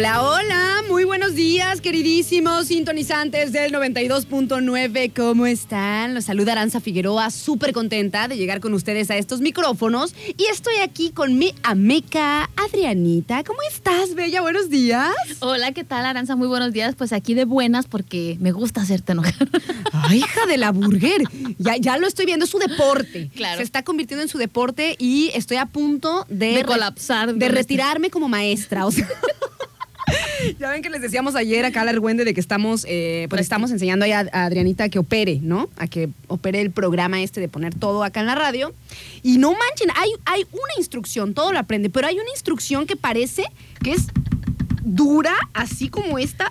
Hola, hola, muy buenos días, queridísimos sintonizantes del 92.9. ¿Cómo están? Los saluda Aranza Figueroa, súper contenta de llegar con ustedes a estos micrófonos. Y estoy aquí con mi ameca Adrianita. ¿Cómo estás, Bella? Buenos días. Hola, ¿qué tal, Aranza? Muy buenos días. Pues aquí de buenas porque me gusta hacerte enojar. Ay, hija de la burger. Ya, ya lo estoy viendo, es su deporte. Claro. Se está convirtiendo en su deporte y estoy a punto de, De colapsar De este- retirarme como maestra. O sea. Ya ven que les decíamos ayer acá a la Argüende de que estamos, eh, pues estamos enseñando ahí a, a que opere, ¿no? A que opere el programa este de poner todo acá en la radio. Y no manchen, hay, hay una instrucción, todo lo aprende, pero hay una instrucción que parece que es dura, así como esta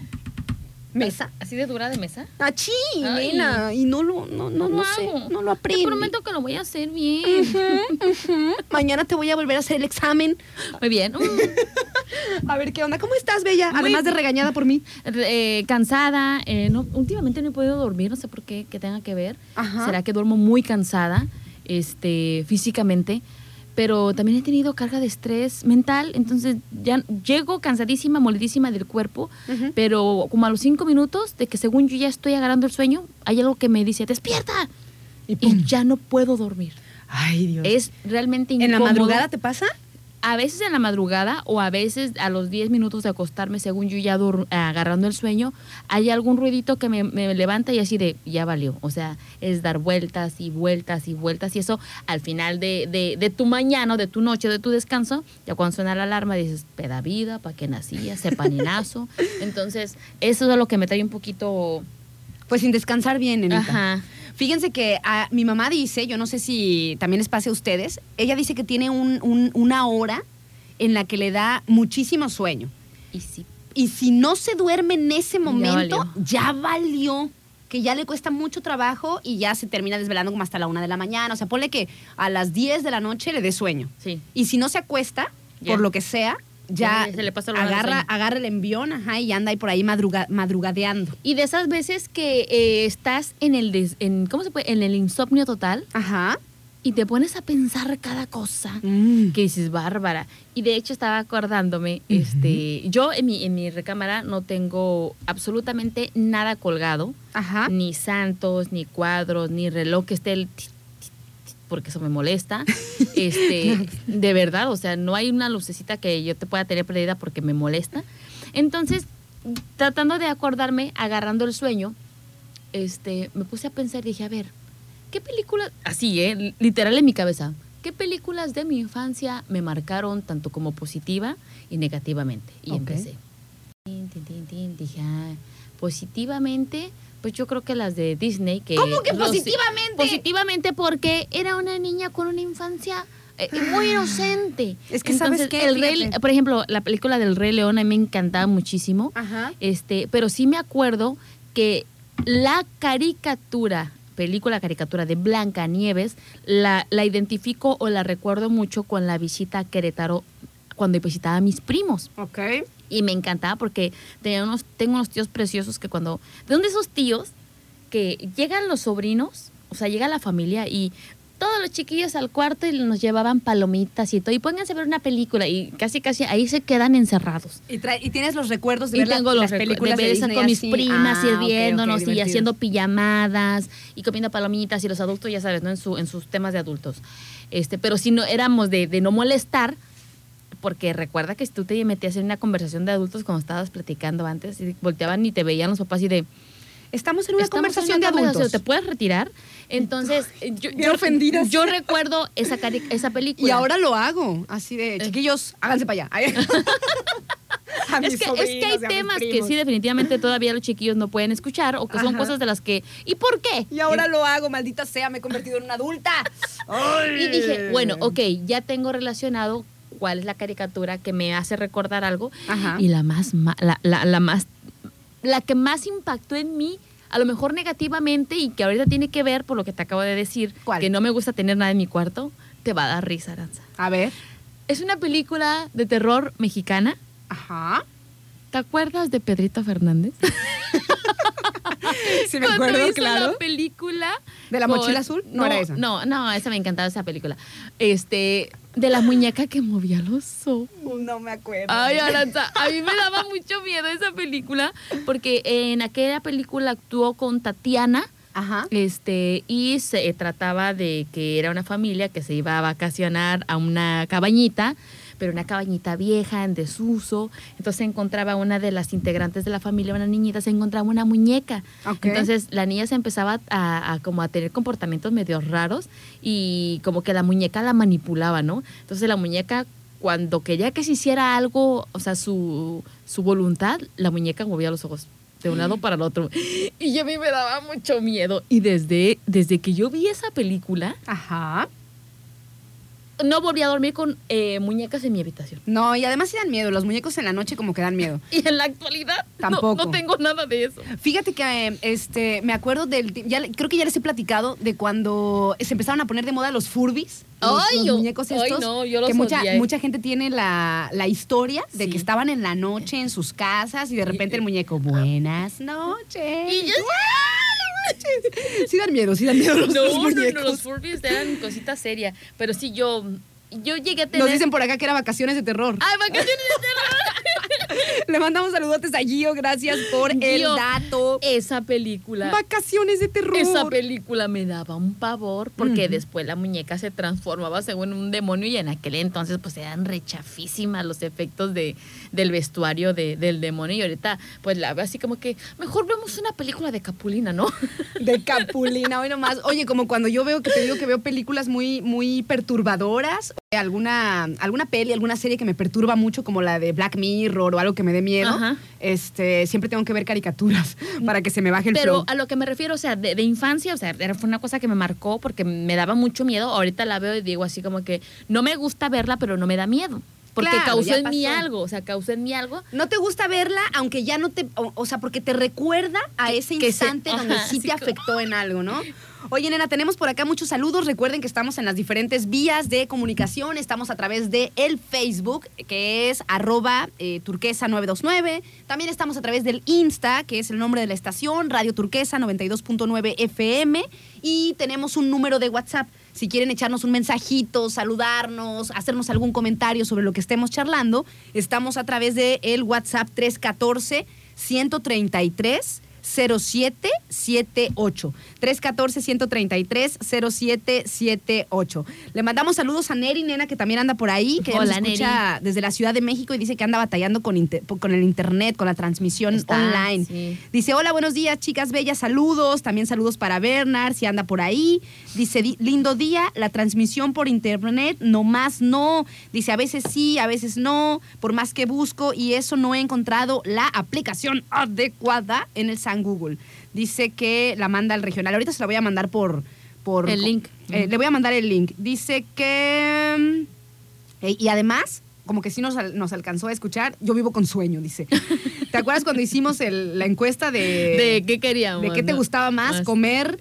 mesa. ¿Así de dura de mesa? Achí, Ay. nena, y no lo, no, no, no sé, no lo aprendo. Te prometo que lo voy a hacer bien. Mañana te voy a volver a hacer el examen. Muy bien. Mm. A ver qué onda. ¿Cómo estás, Bella? Muy Además de regañada por mí. Eh, cansada. eh, no, últimamente no he podido dormir, no sé por qué, que tenga que ver. Ajá. Será que duermo muy cansada este, físicamente. Pero también he tenido carga de estrés mental, entonces ya llego cansadísima, molidísima del cuerpo, pero como a los cinco minutos de que según yo ya estoy agarrando el sueño, hay algo que me dice, despierta, Y ya no puedo dormir. Ay, Dios. Es realmente ¿En la incómodo. madrugada te pasa? A veces en la madrugada o a veces a los 10 minutos de acostarme, según yo ya agarrando el sueño, hay algún ruidito que me, me levanta y así de, ya valió. O sea, es dar vueltas y vueltas y vueltas y eso al final de, de, de tu mañana, de tu noche, de tu descanso, ya cuando suena la alarma dices, peda vida, ¿para qué nacía? Se paninazo. Entonces, eso es lo que me trae un poquito... Pues sin descansar bien, nenita. Ajá. Fíjense que ah, mi mamá dice, yo no sé si también les pase a ustedes, ella dice que tiene un- un- una hora en la que le da muchísimo sueño. Y sí. Y si no se duerme en ese momento, ya valió. Que ya le cuesta mucho trabajo y ya se termina desvelando como hasta la una de la mañana. O sea, ponle que a las 10 de la noche le dé sueño. Sí. Y si no se acuesta, por lo que sea, ya, se le pasa agarra, agarra el envión ajá, y anda ahí por ahí madruga- madrugadeando. Y de esas veces que eh, estás en el, des- en, ¿cómo se puede? En el insomnio total, Ajá. y te pones a pensar cada cosa Mm. que dices, bárbara. Y de hecho estaba acordándome, este, yo en mi, en mi recámara no tengo absolutamente nada colgado, Ajá. ni santos, ni cuadros, ni reloj que esté el porque eso me molesta. Este, de verdad, o sea, no hay una lucecita que yo te pueda tener prendida porque me molesta. Entonces, tratando de acordarme, agarrando el sueño, este, me puse a pensar y dije, a ver, ¿qué películas, así, eh, literal en mi cabeza, qué películas de mi infancia me marcaron tanto como positiva y negativamente? Y empecé. Dije, ah, positivamente, pues yo creo que las de Disney, que... ¿Cómo que positivamente? Positivamente porque era una niña con una infancia eh, muy inocente. Es que, ¿sabes qué? El Rey- por ejemplo, la película del Rey León a mí me encantaba muchísimo. Ajá. Este, pero sí me acuerdo que la caricatura, película caricatura de Blanca Nieves, la, la identifico o la recuerdo mucho con la visita a Querétaro cuando visitaba a mis primos. Ok. Y me encantaba porque tenía unos, tengo unos tíos preciosos que cuando... ¿De dónde esos tíos que llegan los sobrinos? O sea, llega la familia y todos los chiquillos al cuarto y nos llevaban palomitas y todo. Y pónganse a ver una película y casi, casi ahí se quedan encerrados. Y, trae- y tienes los recuerdos de Y ver tengo los las películas de Disney con mis así. primas Ah, sirviéndonos y haciendo pijamadas y comiendo palomitas y los adultos, ya sabes, ¿no? En, su, en sus temas de adultos. Este, pero si no éramos de, de no molestar, porque recuerda que tú te metías en una conversación de adultos cuando estabas platicando antes y volteaban y te veían los papás y de Estamos en una "Estamos en conversación una de conversación, adultos. ¿Te puedes retirar? Entonces, eh, yo, yo- ofendidas. yo recuerdo esa, esa película. Y ahora lo hago, así de, chiquillos, háganse para allá. Es que, es que hay temas que sí definitivamente todavía los chiquillos no pueden escuchar o que son Ajá. cosas de las que... ¿Y por qué? Y ahora lo hago, maldita sea, me he convertido en una adulta. Y dije, bueno, ok, ya tengo relacionado cuál es la caricatura que me hace recordar algo. Ajá. Y la más, la, la- la más, la que más impactó en mí, a lo mejor negativamente y que ahorita tiene que ver por lo que te acabo de decir, ¿Cuál? que no me gusta tener nada en mi cuarto, te va a dar risa, Aranza. A ver. Es una película de terror mexicana. Ajá. ¿Te acuerdas de Pedrito Fernández? Sí, me Cuando acuerdo, hizo claro. la película. ¿De la con- mochila azul? No era esa. No, no, esa me encantaba esa película. Este, de la muñeca que movía los ojos. No me acuerdo. Ay, Aranza, a mí me daba mucho miedo esa película porque en aquella película actuó con Tatiana. Ajá. Este, y se trataba de que era una familia que se iba a vacacionar a una cabañita, pero una cabañita vieja, en desuso. Entonces se encontraba una de las integrantes de la familia, una niñita, se encontraba una muñeca. Ok. Entonces la niña se empezaba a, a como a tener comportamientos medio raros y como que la muñeca la manipulaba, ¿no? Entonces la muñeca cuando quería que se hiciera algo, o sea, su, su voluntad, la muñeca movía los ojos de un lado para el otro. Y a mí me daba mucho miedo. Y desde, desde que yo vi esa película, Ajá. No volví a dormir con eh, muñecas en mi habitación. No, y además sí dan miedo. Los muñecos en la noche como que dan miedo. Y en la actualidad no- Tampoco. No, tengo nada de eso. Fíjate que eh, este, me acuerdo del. Ya, creo que ya les he platicado de cuando se empezaron a poner de moda los Furbies. Los, Ay, los muñecos ay, estos. no, yo los que mucha, odié. mucha gente tiene la, la historia de Sí. que estaban en la noche en sus casas y de repente el muñeco, buenas noches. Y yo- Sí dan miedo, sí dan miedo los, No, los no, no, muñecos. los Furbies eran cosita seria. Pero sí, yo, yo llegué a tener... Nos dicen por acá que era vacaciones de terror. ¡Ay, vacaciones de terror! Le mandamos saludotes a Gio, gracias por el dato. Esa película... Vacaciones de terror. Esa película me daba un pavor porque después la muñeca se transformaba según un demonio y en aquel entonces pues eran rechafísimas los efectos de, del vestuario de- del demonio y ahorita pues la veo así como que mejor vemos una película de Capulina, ¿no? De Capulina, hoy nomás. Oye, como cuando yo veo que te digo que veo películas muy, muy perturbadoras, alguna, alguna peli, alguna serie que me perturba mucho, como la de Black Mirror o algo que me dé miedo, Ajá. este, siempre tengo que ver caricaturas para que se me baje el Pero flow. a lo que me refiero, o sea, de, de infancia, o sea, era- fue una cosa que me marcó porque me daba mucho miedo. Ahorita la veo y digo así como que no me gusta verla, pero no me da miedo. Porque Claro, causó en mí algo, o sea, causó en mí algo. No te gusta verla, aunque ya no te. O, o sea, porque te recuerda a ese que se- instante donde ajá, sí te como- afectó en algo, ¿no? Oye, nena, tenemos por acá muchos saludos. Recuerden que estamos en las diferentes vías de comunicación. Estamos a través de el Facebook, que es arroba eh, turquesa929. También estamos a través del Insta, que es el nombre de la estación, Radio Turquesa 92.9 FM. Y tenemos un número de WhatsApp. Si quieren echarnos un mensajito, saludarnos, hacernos algún comentario sobre lo que estemos charlando, estamos a través de el WhatsApp 314 133 0778 314 133 0778 Le mandamos saludos a Neri, nena, que también anda por ahí, que Hola, nos escucha desde la Ciudad de México y dice que anda batallando con, inter- con el internet, con la transmisión Está, online. sí. Dice, hola, buenos días, chicas bellas, saludos. También saludos para Bernard, si anda por ahí. Dice, "Di- lindo día, la transmisión por internet, no más no. Dice, a veces sí, a veces no, por más que busco y eso no he encontrado la aplicación adecuada en el San Google. Dice que la manda al regional. Ahorita se la voy a mandar por... por El link. Eh, le voy a mandar el link. Dice que... mm, eh, y además, como que sí nos, nos alcanzó a escuchar, yo vivo con sueño, dice. ¿Te acuerdas cuando hicimos el- la encuesta de, ¿De qué queríamos? de qué te gustaba más? Más. comer,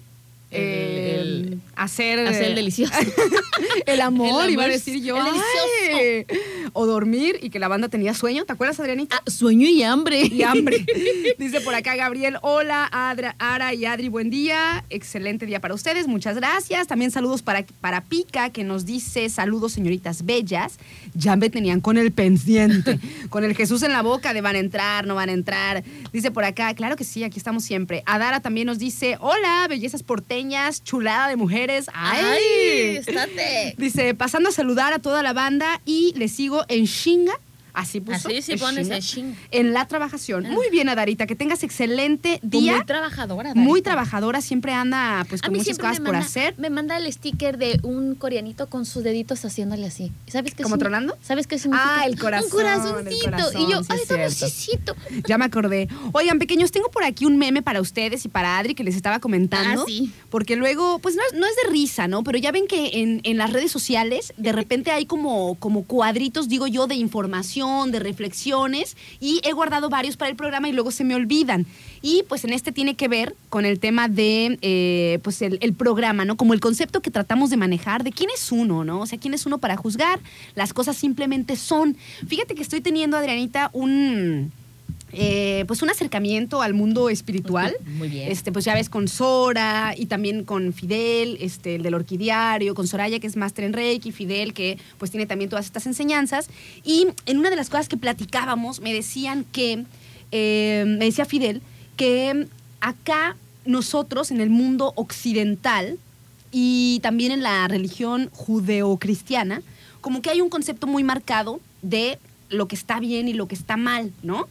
El- eh, el- hacer... Hacer el delicioso. el amor, El iba a decir yo. el. O dormir y que la banda tenía sueño. ¿Te acuerdas, Adrianita? Ah, sueño y hambre. y hambre. Dice por acá Gabriel, hola, Adra, Ara y Adri, buen día. Excelente día para ustedes, muchas gracias. También saludos para, para Pica, que nos dice, saludos señoritas bellas. Ya me tenían con el pendiente, con el Jesús en la boca de van a entrar, no van a entrar. Dice por acá, claro que sí, aquí estamos siempre. Adara también nos dice, hola, bellezas porteñas, chulada de mujeres. ¡Ay! ¡Ay! ¡Estate! Dice, pasando a saludar a toda la banda y le sigo en Shinga Así puso. Así el ching. En la trabajación. Muy bien, Adarita, que tengas excelente día. Muy trabajadora. Muy Darita. trabajadora, siempre anda pues con muchas cosas por hacer. me manda el sticker de un coreanito con sus deditos haciéndole así. ¿Sabes qué ¿Como tronando? ¿Sabes qué significa? Ah, el corazón, Un corazoncito. el corazón, y yo, sí ay, chisito. Ya me acordé. Oigan, pequeños, tengo por aquí un meme para ustedes y para Adri que les estaba comentando. Ah, sí. Porque luego, pues no es, no es de risa, ¿no? Pero ya ven que en, en las redes sociales de repente hay como, como cuadritos, digo yo, de información, de reflexiones. Y he guardado varios para el programa y luego se me olvidan. Y pues en este tiene que ver con el tema de, eh, pues el, el programa, ¿no? Como el concepto que tratamos de manejar de quién es uno, ¿no? O sea, quién es uno para juzgar. Las cosas simplemente son. Fíjate que estoy teniendo, Adrianita, un eh, pues un acercamiento al mundo espiritual. Muy bien. Este, pues ya ves con Sora y también con Fidel, este, el del orquidiario, con Soraya, que es máster en Reiki, Fidel, que pues tiene también todas estas enseñanzas. Y en una de las cosas que platicábamos, me decían que, eh, me decía Fidel, que acá nosotros en el mundo occidental y también en la religión judeocristiana, como que hay un concepto muy marcado de lo que está bien y lo que está mal, ¿no?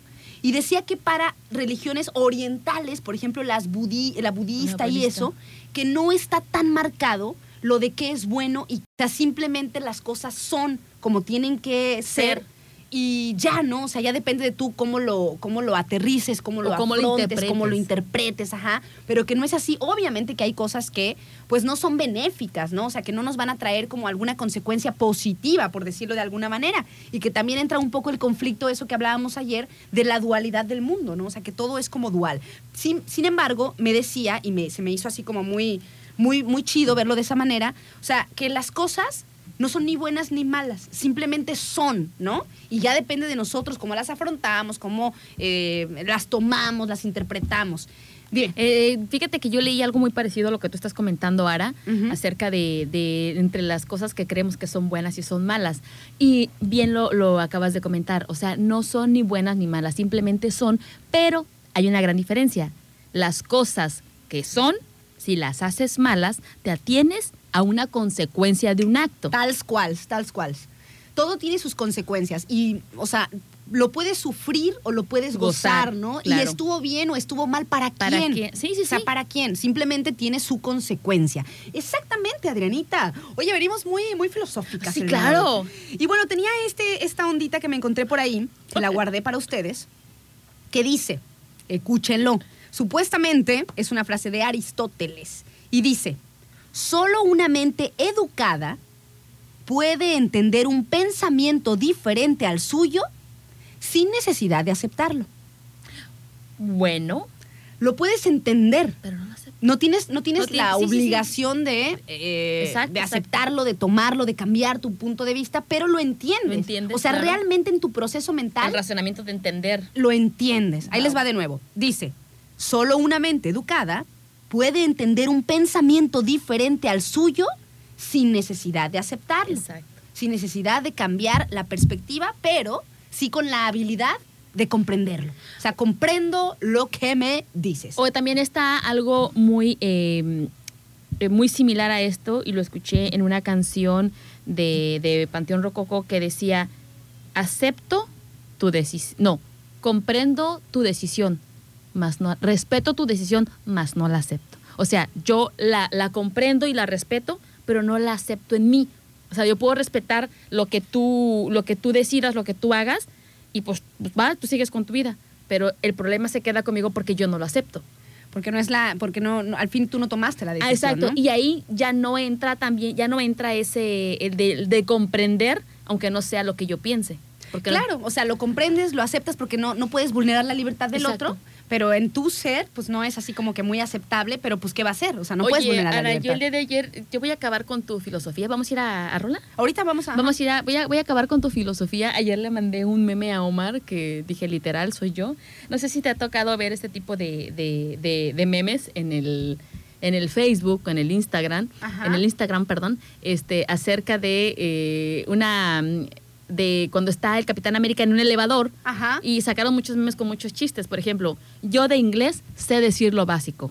Y decía que para religiones orientales, por ejemplo, las budí, la budista La y eso, que no está tan marcado lo de qué es bueno y que simplemente las cosas son como tienen que ser. Ser. Y ya, ¿no? O sea, ya depende de tú cómo lo, cómo lo aterrices, cómo lo cómo lo cómo lo interpretes. interpretes, ajá. Pero que no es así. Obviamente que hay cosas que, pues, no son benéficas, ¿no? O sea, que no nos van a traer como alguna consecuencia positiva, por decirlo de alguna manera. Y que también entra un poco el conflicto, eso que hablábamos ayer, de la dualidad del mundo, ¿no? O sea, que todo es como dual. Sin, sin embargo, me decía, y me, se me hizo así como muy, muy, muy chido verlo de esa manera, o sea, que las cosas no son ni buenas ni malas, simplemente son, ¿no? Y ya depende de nosotros cómo las afrontamos, cómo eh, las tomamos, las interpretamos. Bien, Eh, fíjate que yo leí algo muy parecido a lo que tú estás comentando, Ara, acerca de, de entre las cosas que creemos que son buenas y son malas. Y bien lo, lo acabas de comentar, o sea, no son ni buenas ni malas, simplemente son, pero hay una gran diferencia. Las cosas que son, si las haces malas, te atienes a una consecuencia de un acto. Tals cuals, tals cuals. Todo tiene sus consecuencias y, o sea, lo puedes sufrir o lo puedes gozar, Gozar, ¿no? Y estuvo bien o estuvo mal, ¿para quién? ¿Para quién? Sí, sí, O sea, sí. ¿para quién? Simplemente tiene su consecuencia. Exactamente, Adrianita. Oye, venimos muy, muy filosóficas. Sí, claro. Y bueno, tenía este, esta ondita que me encontré por ahí, que la guardé para ustedes, que dice, escúchenlo, supuestamente es una frase de Aristóteles, y dice, solo una mente educada puede entender un pensamiento diferente al suyo sin necesidad de aceptarlo. Bueno, Lo puedes entender. pero no lo. No tienes, no tienes No tiene- la sí, sí, sí. obligación de, eh, Exacto, de exacto. aceptarlo, de tomarlo, de cambiar tu punto de vista, pero lo entiendes. Lo entiendes, o sea, claro. realmente en tu proceso mental El razonamiento de entender. lo entiendes. Ahí Wow. les va de nuevo. Dice, solo una mente educada puede entender un pensamiento diferente al suyo sin necesidad de aceptarlo. Exacto. Sin necesidad de cambiar la perspectiva, pero sí con la habilidad de comprenderlo. O sea, comprendo lo que me dices. O también está algo muy, eh, eh, muy similar a esto, y lo escuché en una canción de, de Panteón Rococo que decía, acepto tu decisión, no, comprendo tu decisión, más no, respeto tu decisión, más no la acepto. O sea, yo la, la comprendo y la respeto, pero no la acepto en mí. O sea, yo puedo respetar lo que tú, lo que tú decidas, lo que tú hagas, y pues, pues va, tú sigues con tu vida. Pero el problema se queda conmigo porque yo no lo acepto. Porque no es la, porque no, no- al fin tú no tomaste la decisión. Ah, exacto. ¿no? Y ahí ya no entra también, ya no entra ese el de, de comprender, aunque no sea lo que yo piense. Porque Claro, o sea, lo comprendes, lo aceptas porque no, no puedes vulnerar la libertad del Exacto. otro, pero en tu ser, pues no es así como que muy aceptable, pero pues ¿qué va a ser? O sea, no Oye, puedes vulnerar la Ana, yo libertad. el día de ayer, yo voy a acabar con tu filosofía. ¿Vamos a ir a, a Rola? Ahorita vamos a... Vamos a ir a, voy a, voy a acabar con tu filosofía. Ayer le mandé un meme a Omar que dije literal, soy yo. No sé si te ha tocado ver este tipo de, de, de- de memes en el, en el Facebook, en el Instagram, Ajá. en el Instagram, perdón, este, acerca de eh, una de cuando está el Capitán América en un elevador Ajá. y sacaron muchos memes con muchos chistes. Por ejemplo, yo de inglés sé decir lo básico.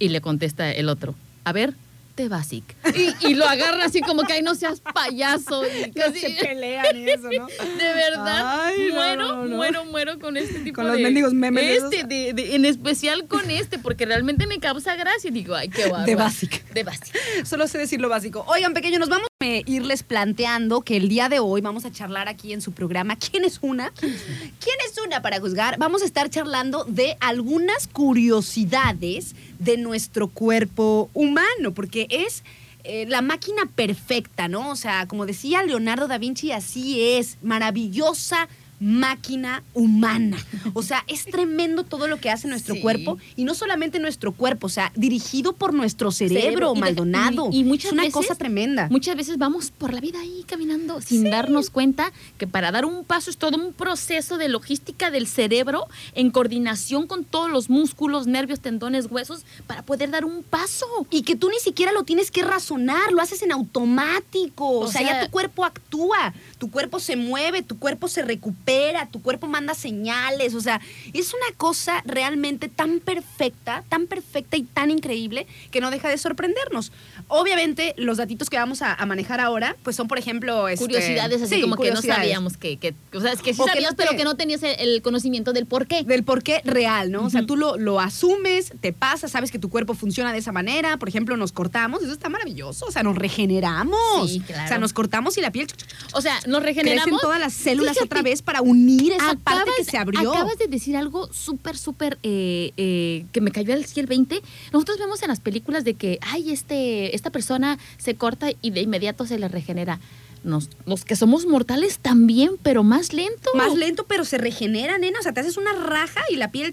Y le contesta el otro, a ver, te basic. Y, y lo agarra así como que, ay, no seas payaso. Y casi- se pelean y eso, ¿no? de verdad. Ay, no, muero, muero con este tipo Con de... los mendigos memes Este, esos. de, de- en especial con este, porque realmente me causa gracia y digo, ay, qué bárbaro. De básica. De básica. Solo sé decir lo básico. Oigan, pequeños, nos vamos irles planteando que el día de hoy vamos a charlar aquí en su programa ¿Quién es una? ¿Quién es una para juzgar? Vamos a estar charlando de algunas curiosidades de nuestro cuerpo humano, porque es eh, la máquina perfecta, ¿no? O sea, como decía Leonardo da Vinci, así es, maravillosa máquina humana. O sea, es tremendo todo lo que hace nuestro Sí. cuerpo y no solamente nuestro cuerpo, o sea, dirigido por nuestro cerebro, Cerebro, y de- Maldonado. y- y muchas es una veces- cosa tremenda. Muchas veces vamos por la vida ahí caminando sin darnos cuenta que para dar un paso es todo un proceso de logística del cerebro en coordinación con todos los músculos, nervios, tendones, huesos para poder dar un paso. Y que tú ni siquiera lo tienes que razonar, lo haces en automático. O, O sea, ya sea- tu cuerpo actúa, tu cuerpo se mueve, tu cuerpo se recupera, tu cuerpo manda señales. O sea, es una cosa realmente tan perfecta, tan perfecta y tan increíble que no deja de sorprendernos. Obviamente, los datitos que vamos a, a manejar ahora, pues son, por ejemplo, este- Curiosidades así sí, como que no sabíamos que, que- o sea, es que sí O que sabías, no te- pero que no tenías el, el conocimiento del por qué. del por qué real, ¿no? O sea, tú lo, lo asumes, te pasa, sabes que tu cuerpo funciona de esa manera. Por ejemplo, nos cortamos, eso está maravilloso. O sea, nos regeneramos. Sí, claro. O sea, nos cortamos y la piel O sea, nos crecen regeneramos. todas las células Fíjate, otra vez para unir esa acabas- parte que se abrió. Acabas de decir algo súper, súper eh, eh, que me cayó al el 20. Nosotros vemos en las películas de que, ay, este, esta persona se corta y de inmediato se le regenera. Nos, los que somos mortales también, pero más lento. Más lento, pero se regenera, nena. O sea, te haces una raja y la piel.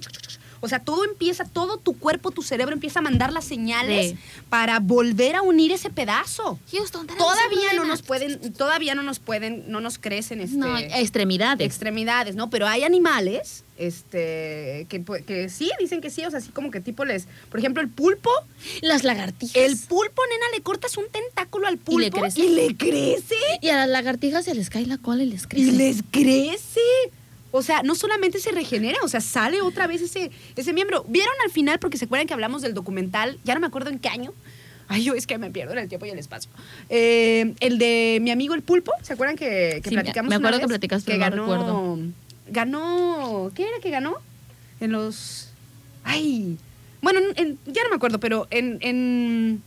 O sea, todo empieza, todo tu cuerpo, tu cerebro empieza a mandar las señales Sí. para volver a unir ese pedazo. Houston, Todavía no nos pueden, todavía no nos pueden, no nos crecen este, No, extremidades. extremidades, ¿no? Pero hay animales, este, que, que sí, dicen que sí, o sea, así como que tipo les, por ejemplo, el pulpo, Las lagartijas. el pulpo, nena, le cortas un tentáculo al pulpo ¿Y le crece? y le crece, Y a las lagartijas se les cae la cola y les crece. y les crece. O sea, no solamente se regenera, o sea, sale otra vez ese, ese miembro. ¿Vieron al final? Porque se acuerdan que hablamos del documental, ya no me acuerdo en qué año. Ay, yo es que me pierdo en el tiempo y el espacio. Eh, el de mi amigo el pulpo, ¿se acuerdan que, que Sí, me- platicamos? me una acuerdo que platicaste, Que ganó, recuerdo. ganó, ¿qué era que ganó? En los, ay, bueno, en- ya no me acuerdo, pero en, en,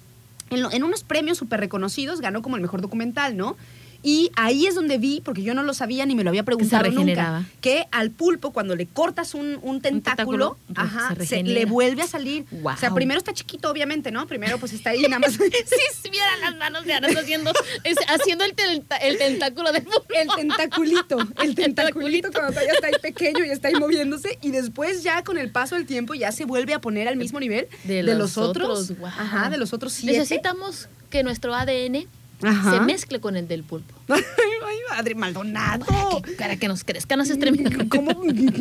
en, en unos premios súper reconocidos ganó como el mejor documental, ¿no? Y ahí es donde vi, porque yo no lo sabía ni me lo había preguntado regeneraba. nunca, que al pulpo cuando le cortas un, un tentáculo, tentáculo, ajá, se le vuelve a salir. O sea, primero está chiquito, obviamente, ¿no? Primero pues está ahí nada más. Sí, si vieran las manos de Aras haciendo, es- haciendo el, tenta- el tentáculo de El tentaculito, el tentaculito cuando todavía está ahí pequeño y está ahí moviéndose y después ya con el paso del tiempo ya se vuelve a poner al mismo nivel De los, los otros. Ajá, de los otros siete. Necesitamos que nuestro ADN Ajá. se mezcle con el del pulpo. Ay, Madre Maldonado. Para que, para que nos crezcan las extremidades. ¿Cómo,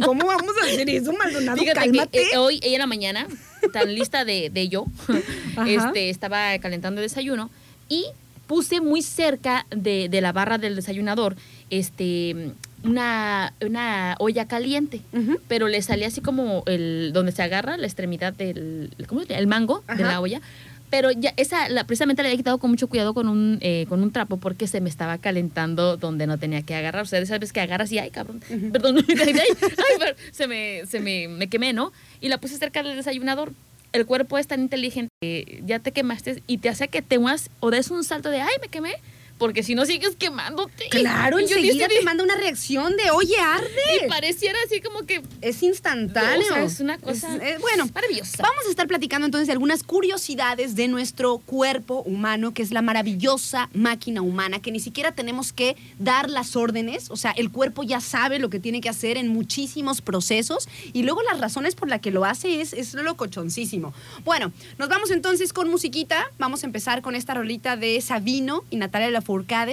¿Cómo vamos a hacer eso, Maldonado? Fíjate Cálmate. que eh, hoy, ella en la mañana, tan lista de, de yo, Ajá. este, estaba calentando el desayuno y puse muy cerca de, de la barra del desayunador este, una, una olla caliente. Pero le salía así como el donde se agarra la extremidad del ¿cómo se llama? el mango de la olla. Pero ya esa la, precisamente la había quitado con mucho cuidado con un, eh, con un trapo porque se me estaba calentando donde no tenía que agarrar. O sea, de esas veces que agarras y ay, cabrón, perdón, ay, ay, ay, pero se, me, se me, me quemé, ¿no? Y la puse cerca del desayunador. El cuerpo es tan inteligente que ya te quemaste y te hace que te muevas o des un salto de ay, me quemé. Porque si no sigues quemándote. Claro, Y enseguida te manda una reacción de, oye, Y arde. pareciera así como que Es instantáneo. O sea, es una cosa Es- eh, bueno, maravillosa. Vamos a estar platicando entonces de algunas curiosidades de nuestro cuerpo humano, que es la maravillosa máquina humana, que ni siquiera tenemos que dar las órdenes, o sea, el cuerpo ya sabe lo que tiene que hacer en muchísimos procesos y luego las razones por las que lo hace es, es locochoncísimo. Bueno, nos vamos entonces con musiquita, vamos a empezar con esta rolita de Sabino y Natalia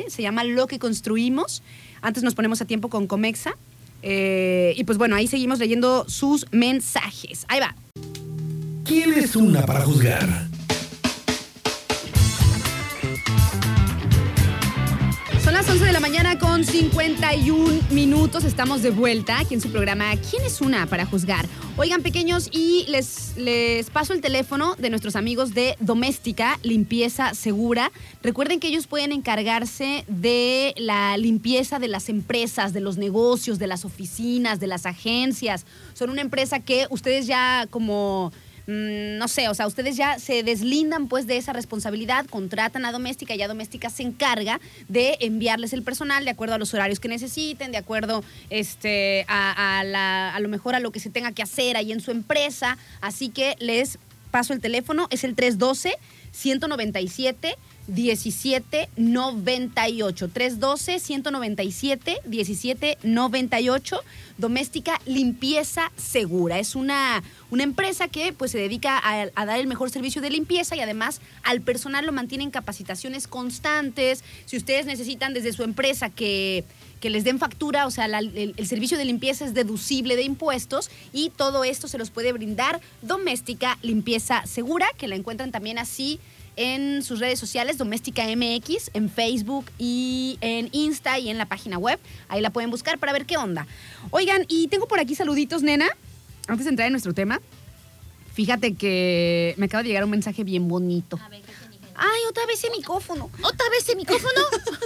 Se llama Lo que construimos, antes nos ponemos a tiempo con Comexa. eh, y pues bueno, ahí seguimos leyendo sus mensajes. Ahí va. ¿Quién es una para juzgar? Las 11 de la mañana con 51 minutos. Estamos de vuelta aquí en su programa ¿Quién es una para juzgar? Oigan, pequeños, y les, les paso el teléfono de nuestros amigos de Doméstica Limpieza Segura. Recuerden que ellos pueden encargarse de la limpieza de las empresas, de los negocios, de las oficinas, de las agencias. Son una empresa que ustedes ya como mm, no sé, o sea, ustedes ya se deslindan pues de esa responsabilidad, contratan a Doméstica y ya Doméstica se encarga de enviarles el personal de acuerdo a los horarios que necesiten, de acuerdo este, a, a lo mejor a lo que se tenga que hacer ahí en su empresa. Así que les paso el teléfono, es el 312 197 1798 312 197 1798 Doméstica Limpieza Segura. Es una, una empresa que pues se dedica a, a dar el mejor servicio de limpieza y además al personal lo mantiene en capacitaciones constantes. Si ustedes necesitan desde su empresa que que les den factura, o sea, la- el, el servicio de limpieza es deducible de impuestos y todo esto se los puede brindar Doméstica Limpieza Segura, que la encuentran también así en sus redes sociales, Doméstica MX, en Facebook y en Insta y en la página web. Ahí la pueden buscar para ver qué onda. Oigan, y tengo por aquí saluditos, nena, antes de entrar en nuestro tema. Fíjate que me acaba de llegar un mensaje bien bonito. Ay, otra vez el micrófono. ¿Otra vez el micrófono?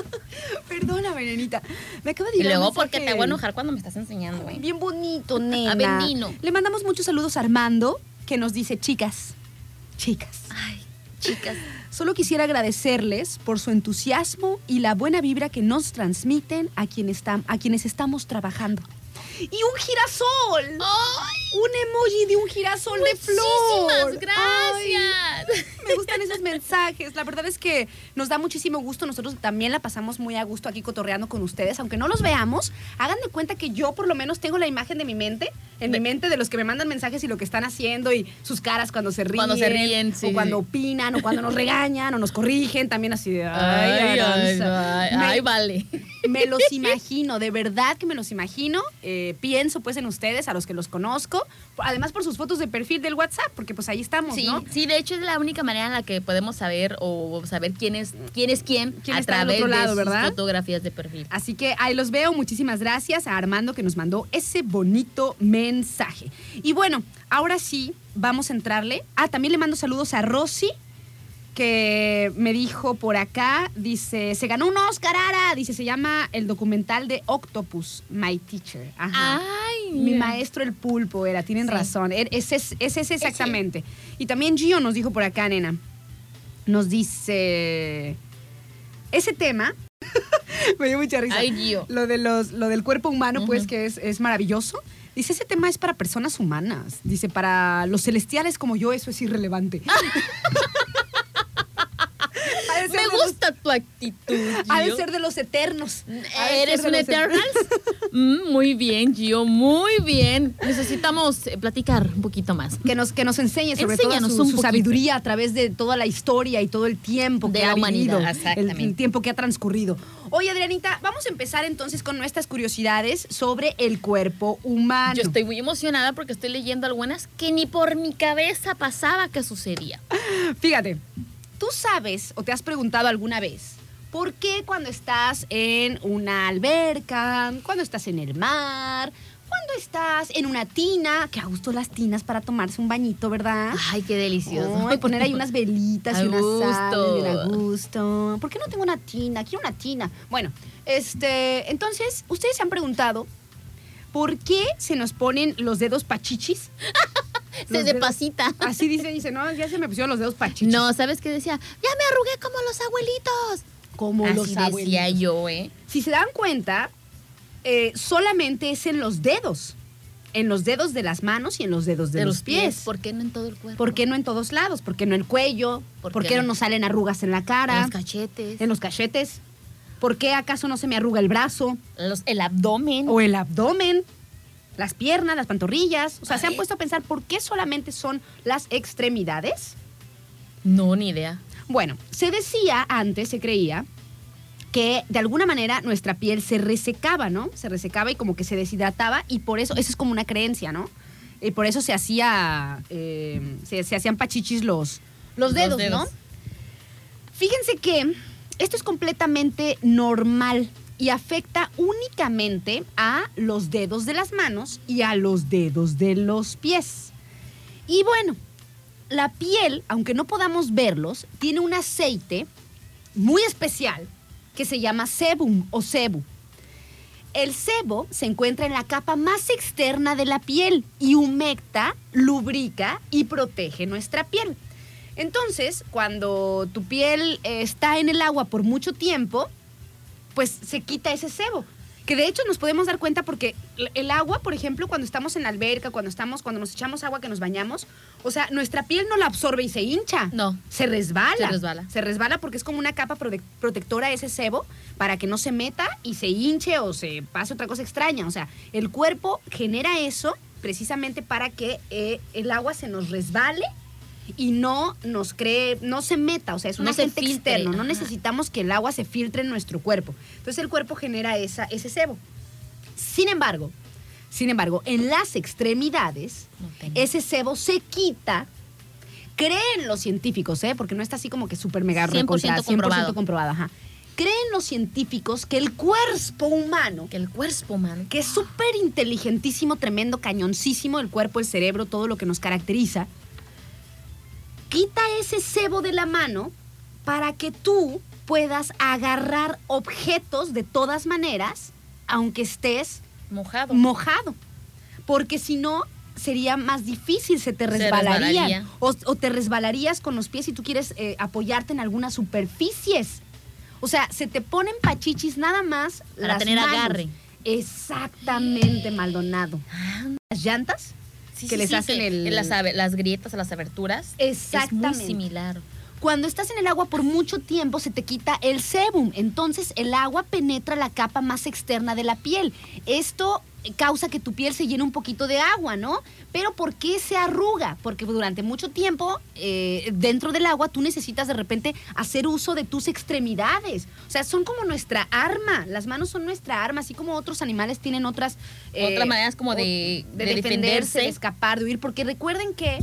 Perdóname, nenita. Me acaba de y llegar un luego porque te voy a enojar cuando me estás enseñando, güey. Bien bonito, nena. A ver, Nino. Le mandamos muchos saludos a Armando, que nos dice, chicas, chicas, Ay, chicas. solo quisiera agradecerles por su entusiasmo y la buena vibra que nos transmiten a, quien estam- a quienes estamos trabajando. Y un girasol. Un emoji de un girasol de flor. Muchísimas Ay, gracias. me gustan esos mensajes. La verdad es que nos da muchísimo gusto. Nosotros también la pasamos muy a gusto aquí cotorreando con ustedes. Aunque no los veamos, hagan de cuenta que yo por lo menos tengo la imagen de mi mente, en mi mente de los que me mandan mensajes y lo que están haciendo y sus caras cuando se ríen. Cuando se ríen, sí, O cuando opinan, o cuando nos regañan, o nos corrigen. También así de, ay, Ay, ay, Aranza". ay, Me- ay, vale. me los imagino, de verdad que me los imagino. Eh, pienso pues en ustedes, a los que los conozco. Además por sus fotos de perfil del WhatsApp, porque pues ahí estamos, Sí, ¿no? sí, de hecho es la única manera en la que podemos saber o saber quién es quién es quién, ¿Quién a través lado, de sus verdad? fotografías de perfil. Así que ahí los veo. Muchísimas gracias a Armando que nos mandó ese bonito mensaje. Y bueno, ahora sí, vamos a entrarle. Ah, también le mando saludos a Rosy, que me dijo por acá, dice, se ganó un Oscar, Ara. Dice, se llama el documental de Octopus, My Teacher. Ajá. Ay, Mi mira. maestro el pulpo era, tienen Sí. razón. Er- Ese es, ese es exactamente. Y también Gio nos dijo por acá, nena. Nos dice. Ese tema. me dio mucha risa. Ay, Gio. Lo, de los, lo del cuerpo humano, pues, que es, es maravilloso. Dice, ese tema es para personas humanas. Dice, para los celestiales como yo, eso es irrelevante. Ha de ser Me de los- gusta tu actitud. Ha de ser de los eternos. ¿Eres un Eternals? Mm, muy bien, Gio, muy bien. Necesitamos eh, platicar un poquito más. que nos, que nos enseñe sobre Enséñanos todo su, sabiduría a través de toda la historia y todo el tiempo De que la ha humanidad, vivido, el, exactamente. el tiempo que ha transcurrido. Oye, Adrianita, vamos a empezar entonces con nuestras curiosidades sobre el cuerpo humano. Yo estoy muy emocionada porque estoy leyendo algunas que ni por mi cabeza pasaba que sucedía. Fíjate, ¿tú sabes o te has preguntado alguna vez por qué cuando estás en una alberca, cuando estás en el mar, cuando estás en una tina, que a gusto las tinas para tomarse un bañito, ¿verdad? Ay, qué delicioso. Ay, poner ahí unas velitas y unas bien a gusto. ¿Por qué no tengo una tina? Quiero una tina. Bueno, este, entonces, ustedes se han preguntado por qué se nos ponen los dedos pachichis. Se Los de dedos- pasita. Así dice, dice, no, ya se me pusieron los dedos pachichis. No, ¿sabes qué decía? Ya me arrugué como los abuelitos. como Así los decía abuelitos. yo, ¿eh? Si se dan cuenta, eh, solamente es en los dedos. En los dedos de las manos y en los dedos de, los, pies. ¿Por qué no en todo el cuerpo? ¿Por qué no en todos lados? ¿Por qué no en el cuello? ¿Por ¿Por, qué no no? nos salen arrugas en la En cara? los cachetes. en los cachetes. ¿Por qué acaso no se me arruga el brazo los- el abdomen. o el abdomen? Las piernas, las pantorrillas. O sea, ¿se han puesto a pensar por qué solamente son las extremidades? No, ni idea. Bueno, se decía antes, se creía, que de alguna manera nuestra piel se resecaba, ¿no? Se resecaba y como que se deshidrataba y por eso, eso es como una creencia, ¿no? Y por eso se hacía, eh, se, se hacían pachichis los, los Los dedos, dedos. ¿no? Fíjense que esto es completamente normal y afecta únicamente a los dedos de las manos y a los dedos de los pies. Y bueno, la piel, aunque no podamos verlos, tiene un aceite muy especial que se llama sebum o sebu. El sebo se encuentra en la capa más externa de la piel y humecta, lubrica y protege nuestra piel. Entonces, cuando tu piel eh, está en el agua por mucho tiempo, pues se quita ese sebo. Que de hecho nos podemos dar cuenta porque el agua, por ejemplo, cuando estamos en la alberca, cuando estamos, cuando nos echamos agua que nos bañamos, o sea, nuestra piel no la absorbe y se hincha. No. Se resbala. Se resbala. Se resbala porque es como una capa protectora ese sebo para que no se meta y se hinche o se pase otra cosa extraña. O sea, el cuerpo genera eso precisamente para que eh, el agua se nos resbale y no nos cree, no se meta, o sea, es un No agente externo, no necesitamos que el agua se filtre en nuestro cuerpo. Entonces el cuerpo genera esa, ese sebo. Sin embargo, sin embargo, en las extremidades, No ese sebo se quita. Creen los científicos, ¿eh? porque no está así como que súper mega 100% recontra- 100% comprobado. comprobado. Ajá. Creen los científicos que el cuerpo humano, Que el cuerpo humano. que es súper inteligentísimo, tremendo, cañoncísimo, el cuerpo, el cerebro, todo lo que nos caracteriza, quita ese sebo de la mano para que tú puedas agarrar objetos de todas maneras, aunque estés Mojado. mojado. Porque si no, sería más difícil, se te Se resbalaría. O, o te resbalarías con los pies si tú quieres eh, apoyarte en algunas superficies. O sea, se te ponen pachichis nada más Para las tener manos. agarre. Exactamente, Maldonado. Las llantas Sí, que sí, les hacen que el... las, las grietas, las aberturas. Es Exactamente. muy similar. Cuando estás en el agua por mucho tiempo se te quita el sebum, entonces el agua penetra la capa más externa de la piel. Esto causa que tu piel se llene un poquito de agua, ¿no? Pero ¿por qué se arruga? Porque durante mucho tiempo eh, dentro del agua tú necesitas de repente hacer uso de tus extremidades. O sea, son como nuestra arma. Las manos son nuestra arma, así como otros animales tienen otras... eh, Otras maneras como de- de, de defenderse, defenderse. de escapar, de huir. Porque recuerden que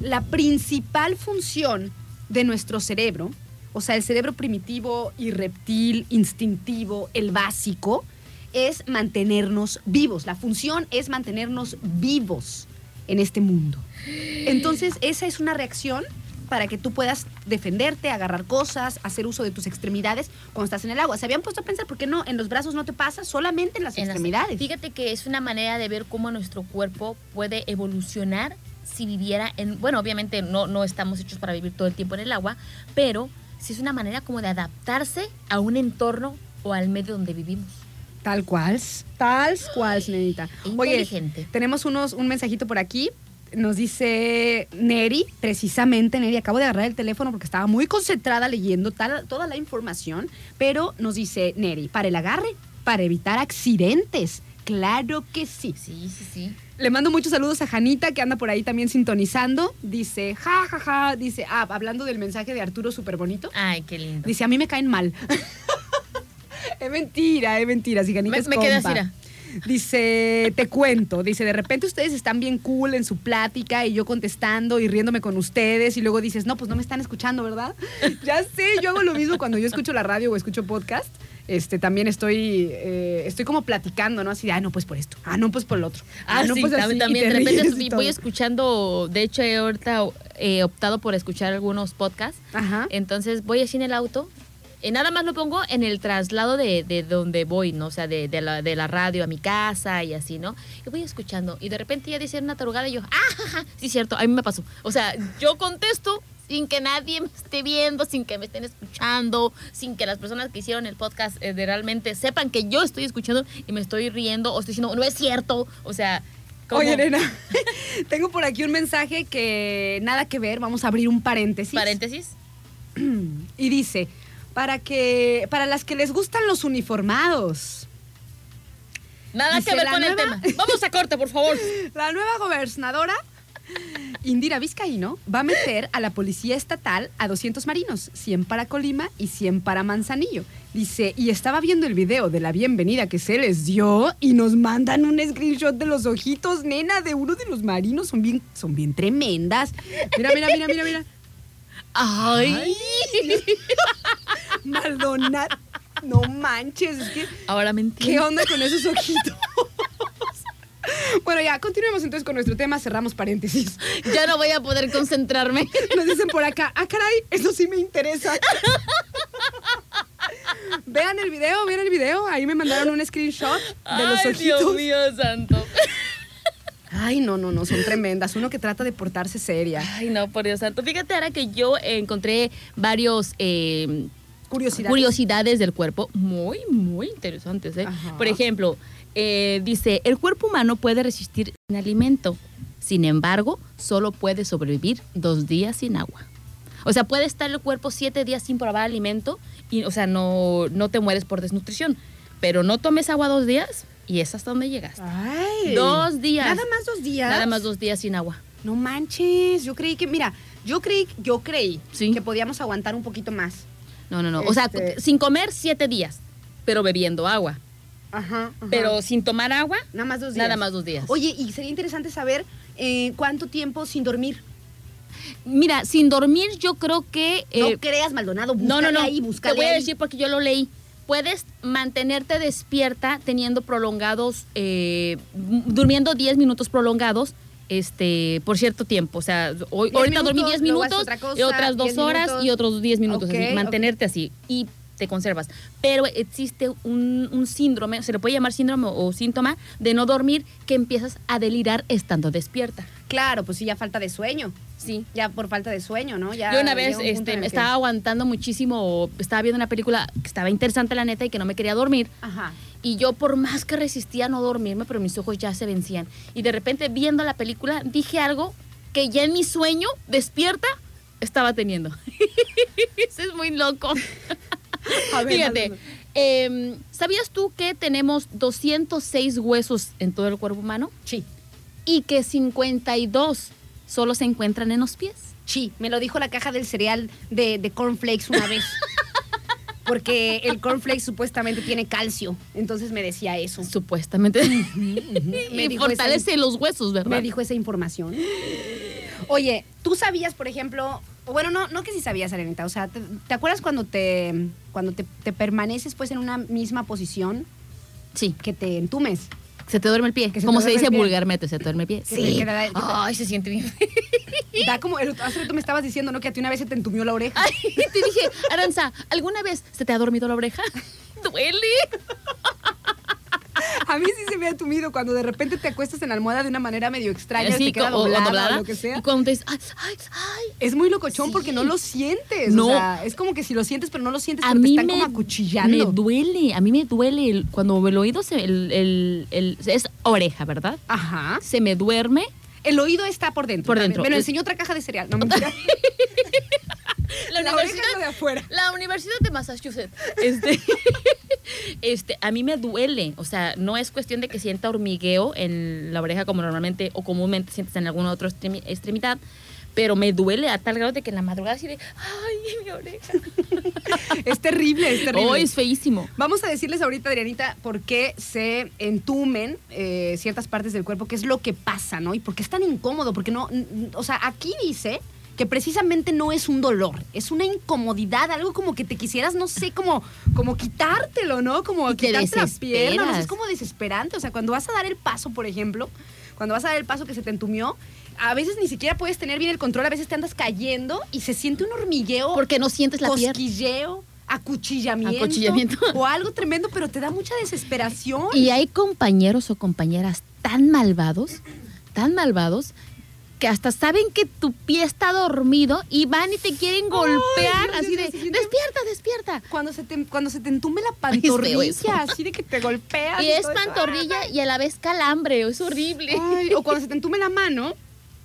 la principal función de nuestro cerebro, o sea, el cerebro primitivo y reptil, instintivo, el básico, es mantenernos vivos. La función es mantenernos vivos en este mundo. Entonces, esa es una reacción para que tú puedas defenderte, agarrar cosas, hacer uso de tus extremidades cuando estás en el agua. ¿Se habían puesto a pensar por qué no? En los brazos no te pasa, solamente en las En las- extremidades. Fíjate que es una manera de ver cómo nuestro cuerpo puede evolucionar si viviera en, bueno, obviamente no, no estamos hechos para vivir todo el tiempo en el agua, pero sí es una manera como de adaptarse a un entorno o al medio donde vivimos. Tal cual, tal cual, nenita. Oye, tenemos unos, un mensajito por aquí. Nos dice Neri, precisamente Neri, acabo de agarrar el teléfono porque estaba muy concentrada leyendo tal- toda la información, pero nos dice Neri, para el agarre, para evitar accidentes. Claro que sí. Sí, sí, sí. Le mando muchos saludos a Janita, que anda por ahí también sintonizando. Dice, ja, ja, ja. Dice, ah, hablando del mensaje de Arturo súper bonito. Ay, qué lindo. Dice, a mí me caen mal. es mentira, es mentira. Si Me- es me así, era. Dice, te cuento, dice, de repente ustedes están bien cool en su plática y yo contestando y riéndome con ustedes y luego dices, no, pues no me están escuchando, ¿verdad? ya sé, yo hago lo mismo cuando yo escucho la radio o escucho podcast. Este, también estoy, eh, estoy como platicando, ¿no? Así de, ah, no, pues por esto. Ah, no, pues por el otro. Ah, no, sí, pues así", también, De repente voy- todo. escuchando, de hecho he ahorita he optado por escuchar algunos podcasts, Ajá. entonces voy así en el auto, y nada más lo pongo en el traslado de, de donde voy, ¿no? O sea, de, de la, de la radio a mi casa y así, ¿no? Y voy escuchando, y de repente ya dice una tarugada y yo, ah, ja, ja". sí, cierto, a mí me pasó. O sea, yo contesto sin que nadie me esté viendo, sin que me estén escuchando, sin que las personas que hicieron el podcast eh, de realmente sepan que yo estoy escuchando y me estoy riendo o estoy diciendo, no es cierto, o sea... como- Oye, nena, tengo por aquí un mensaje que nada que ver, vamos a abrir un paréntesis. Paréntesis. Y dice, para que para las que les gustan los uniformados. Nada Dice que ver con el tema. Vamos a corte, por favor. La nueva gobernadora Indira Vizcaíno va a meter a la policía estatal a 200 marinos, 100 para Colima y 100 para Manzanillo. Dice, y estaba viendo el video de la bienvenida que se les dio y nos mandan un screenshot de los ojitos, nena, de uno de los marinos. Son bien, son bien tremendas. Mira, mira, mira, mira, mira. Ay. Maldonado. No manches, es que. Ahora me ¿Qué entiendo. onda con esos ojitos? Bueno, ya, continuemos entonces con nuestro tema, cerramos paréntesis. Ya no voy a poder concentrarme. Nos dicen por acá, ah, caray, eso sí me interesa. vean el video, vean el video. Ahí me mandaron un screenshot de los Ay, ojitos. Dios mío santo. Ay, no, no, no, son tremendas. Uno que trata de portarse seria. Ay, no, por Dios santo. Fíjate ahora que yo encontré varios eh, Curiosidad. curiosidades del cuerpo muy, muy interesantes. ¿eh? Por ejemplo, eh, dice, el cuerpo humano puede resistir sin alimento. Sin embargo, solo puede sobrevivir dos días sin agua. O sea, puede estar el cuerpo siete días sin probar alimento y, o sea, no, no te mueres por desnutrición. Pero no tomes agua dos días y es hasta donde llegas. Ay. Dos días. Nada más dos días. Nada más dos días sin agua. No manches. Yo creí que, mira, yo creí, yo creí Sí. que podíamos aguantar un poquito más. No, no, no. O sea, Este- sin comer siete días, pero bebiendo agua. Ajá. ajá. Pero sin tomar agua, nada más dos días. nada más dos días. Oye, y sería interesante saber eh, cuánto tiempo sin dormir. Mira, sin dormir yo creo que... eh, no creas, Maldonado. no, no, no. Ahí, Te voy a ahí. decir porque yo lo leí. Puedes mantenerte despierta teniendo prolongados, eh, durmiendo 10 minutos prolongados este, por cierto tiempo. O sea, hoy, 10 ahorita dormí minutos, 10 luego haces minutos otra cosa, y otras 10 dos horas minutos. y otros 10 minutos. Así, mantenerte así. Y te conservas. Pero existe un, un síndrome, se le puede llamar síndrome o síntoma de no dormir que empiezas a delirar estando despierta. Claro, pues sí, ya falta de sueño. Sí. Ya por falta de sueño, ¿no? Ya Yo una vez un este, me que- estaba aguantando muchísimo, estaba viendo una película que estaba interesante la neta y que no me quería dormir. Ajá. Y yo por más que resistía a no dormirme, pero mis ojos ya se vencían. Y de repente viendo la película dije algo que ya en mi sueño despierta estaba teniendo. Eso es muy loco. A ver, Fíjate, em, ¿sabías tú que tenemos 206 huesos en todo el cuerpo humano? Sí. Y que 52 solo se encuentran en los pies. Sí, me lo dijo la caja del cereal de, de cornflakes una vez. Porque el cornflakes supuestamente tiene calcio. Entonces me decía eso. Supuestamente. Me y fortalece los huesos, ¿verdad? Me dijo esa información. Oye, ¿tú sabías, por ejemplo, o bueno, no, no que sí sabías, Arenita, o sea, ¿te, te acuerdas cuando te cuando te, te permaneces pues en una misma posición Sí, que te entumes? se te duerme el pie. Que se Como se dice vulgarmente, se te duerme el pie. Que que te- Ay, se siente bien. Da como el, hace rato me estabas diciendo, ¿no? Que a ti una vez se te entumió la oreja. Ay, te dije, Aranza, ¿alguna vez se te ha dormido la oreja? Duele. A mí sí se me ha entumido cuando de repente te acuestas en la almohada de una manera medio extraña, Así, te queda co- o- doblada, doblada. o lo que sea. Y cuando te dices, ay, ay, ay. Es muy locochón Sí. porque no lo sientes. No. O sea, es como que si lo sientes, pero no lo sientes A mí te están me, como acuchillando. me duele, a mí me duele el- cuando el oído se, el, el- el- es oreja, ¿verdad? Ajá. Se me duerme. El oído está por dentro. Por dentro. Me lo enseñó otra caja de cereal. No mentira. La, La oreja es lo de afuera. La Universidad de Massachusetts. Este, este, a mí me duele. O sea, no es cuestión de que sienta hormigueo en la oreja como normalmente o comúnmente sientes en alguna otra extremi- extremidad. Pero me duele a tal grado de que en la madrugada así de, ay, mi oreja. es terrible, es terrible. Oh, es feísimo. Vamos a decirles ahorita, Adrianita, por qué se entumen eh, ciertas partes del cuerpo, qué es lo que pasa, ¿no? Y por qué es tan incómodo, porque no, o sea, aquí dice que precisamente no es un dolor, es una incomodidad, algo como que te quisieras, no sé, como, como quitártelo, ¿no? Como quitarte la pierna, no sé, es como desesperante, o sea, cuando vas a dar el paso, por ejemplo, cuando vas a dar el paso que se te entumió, a veces ni siquiera puedes tener bien el control, a veces te andas cayendo y se siente un hormigueo Porque no sientes la pierna. cosquilleo, acuchillamiento, Acuchillamiento. o algo tremendo, pero te da mucha desesperación. Y hay compañeros o compañeras tan malvados, tan malvados, que hasta saben que tu pie está dormido y van y te quieren golpear así de, despierta, despierta. cuando se te cuando se te entume la pantorrilla, así de que te golpeas. Y es eso. pantorrilla y a la vez calambre, es horrible. Ay, o cuando se te entume la mano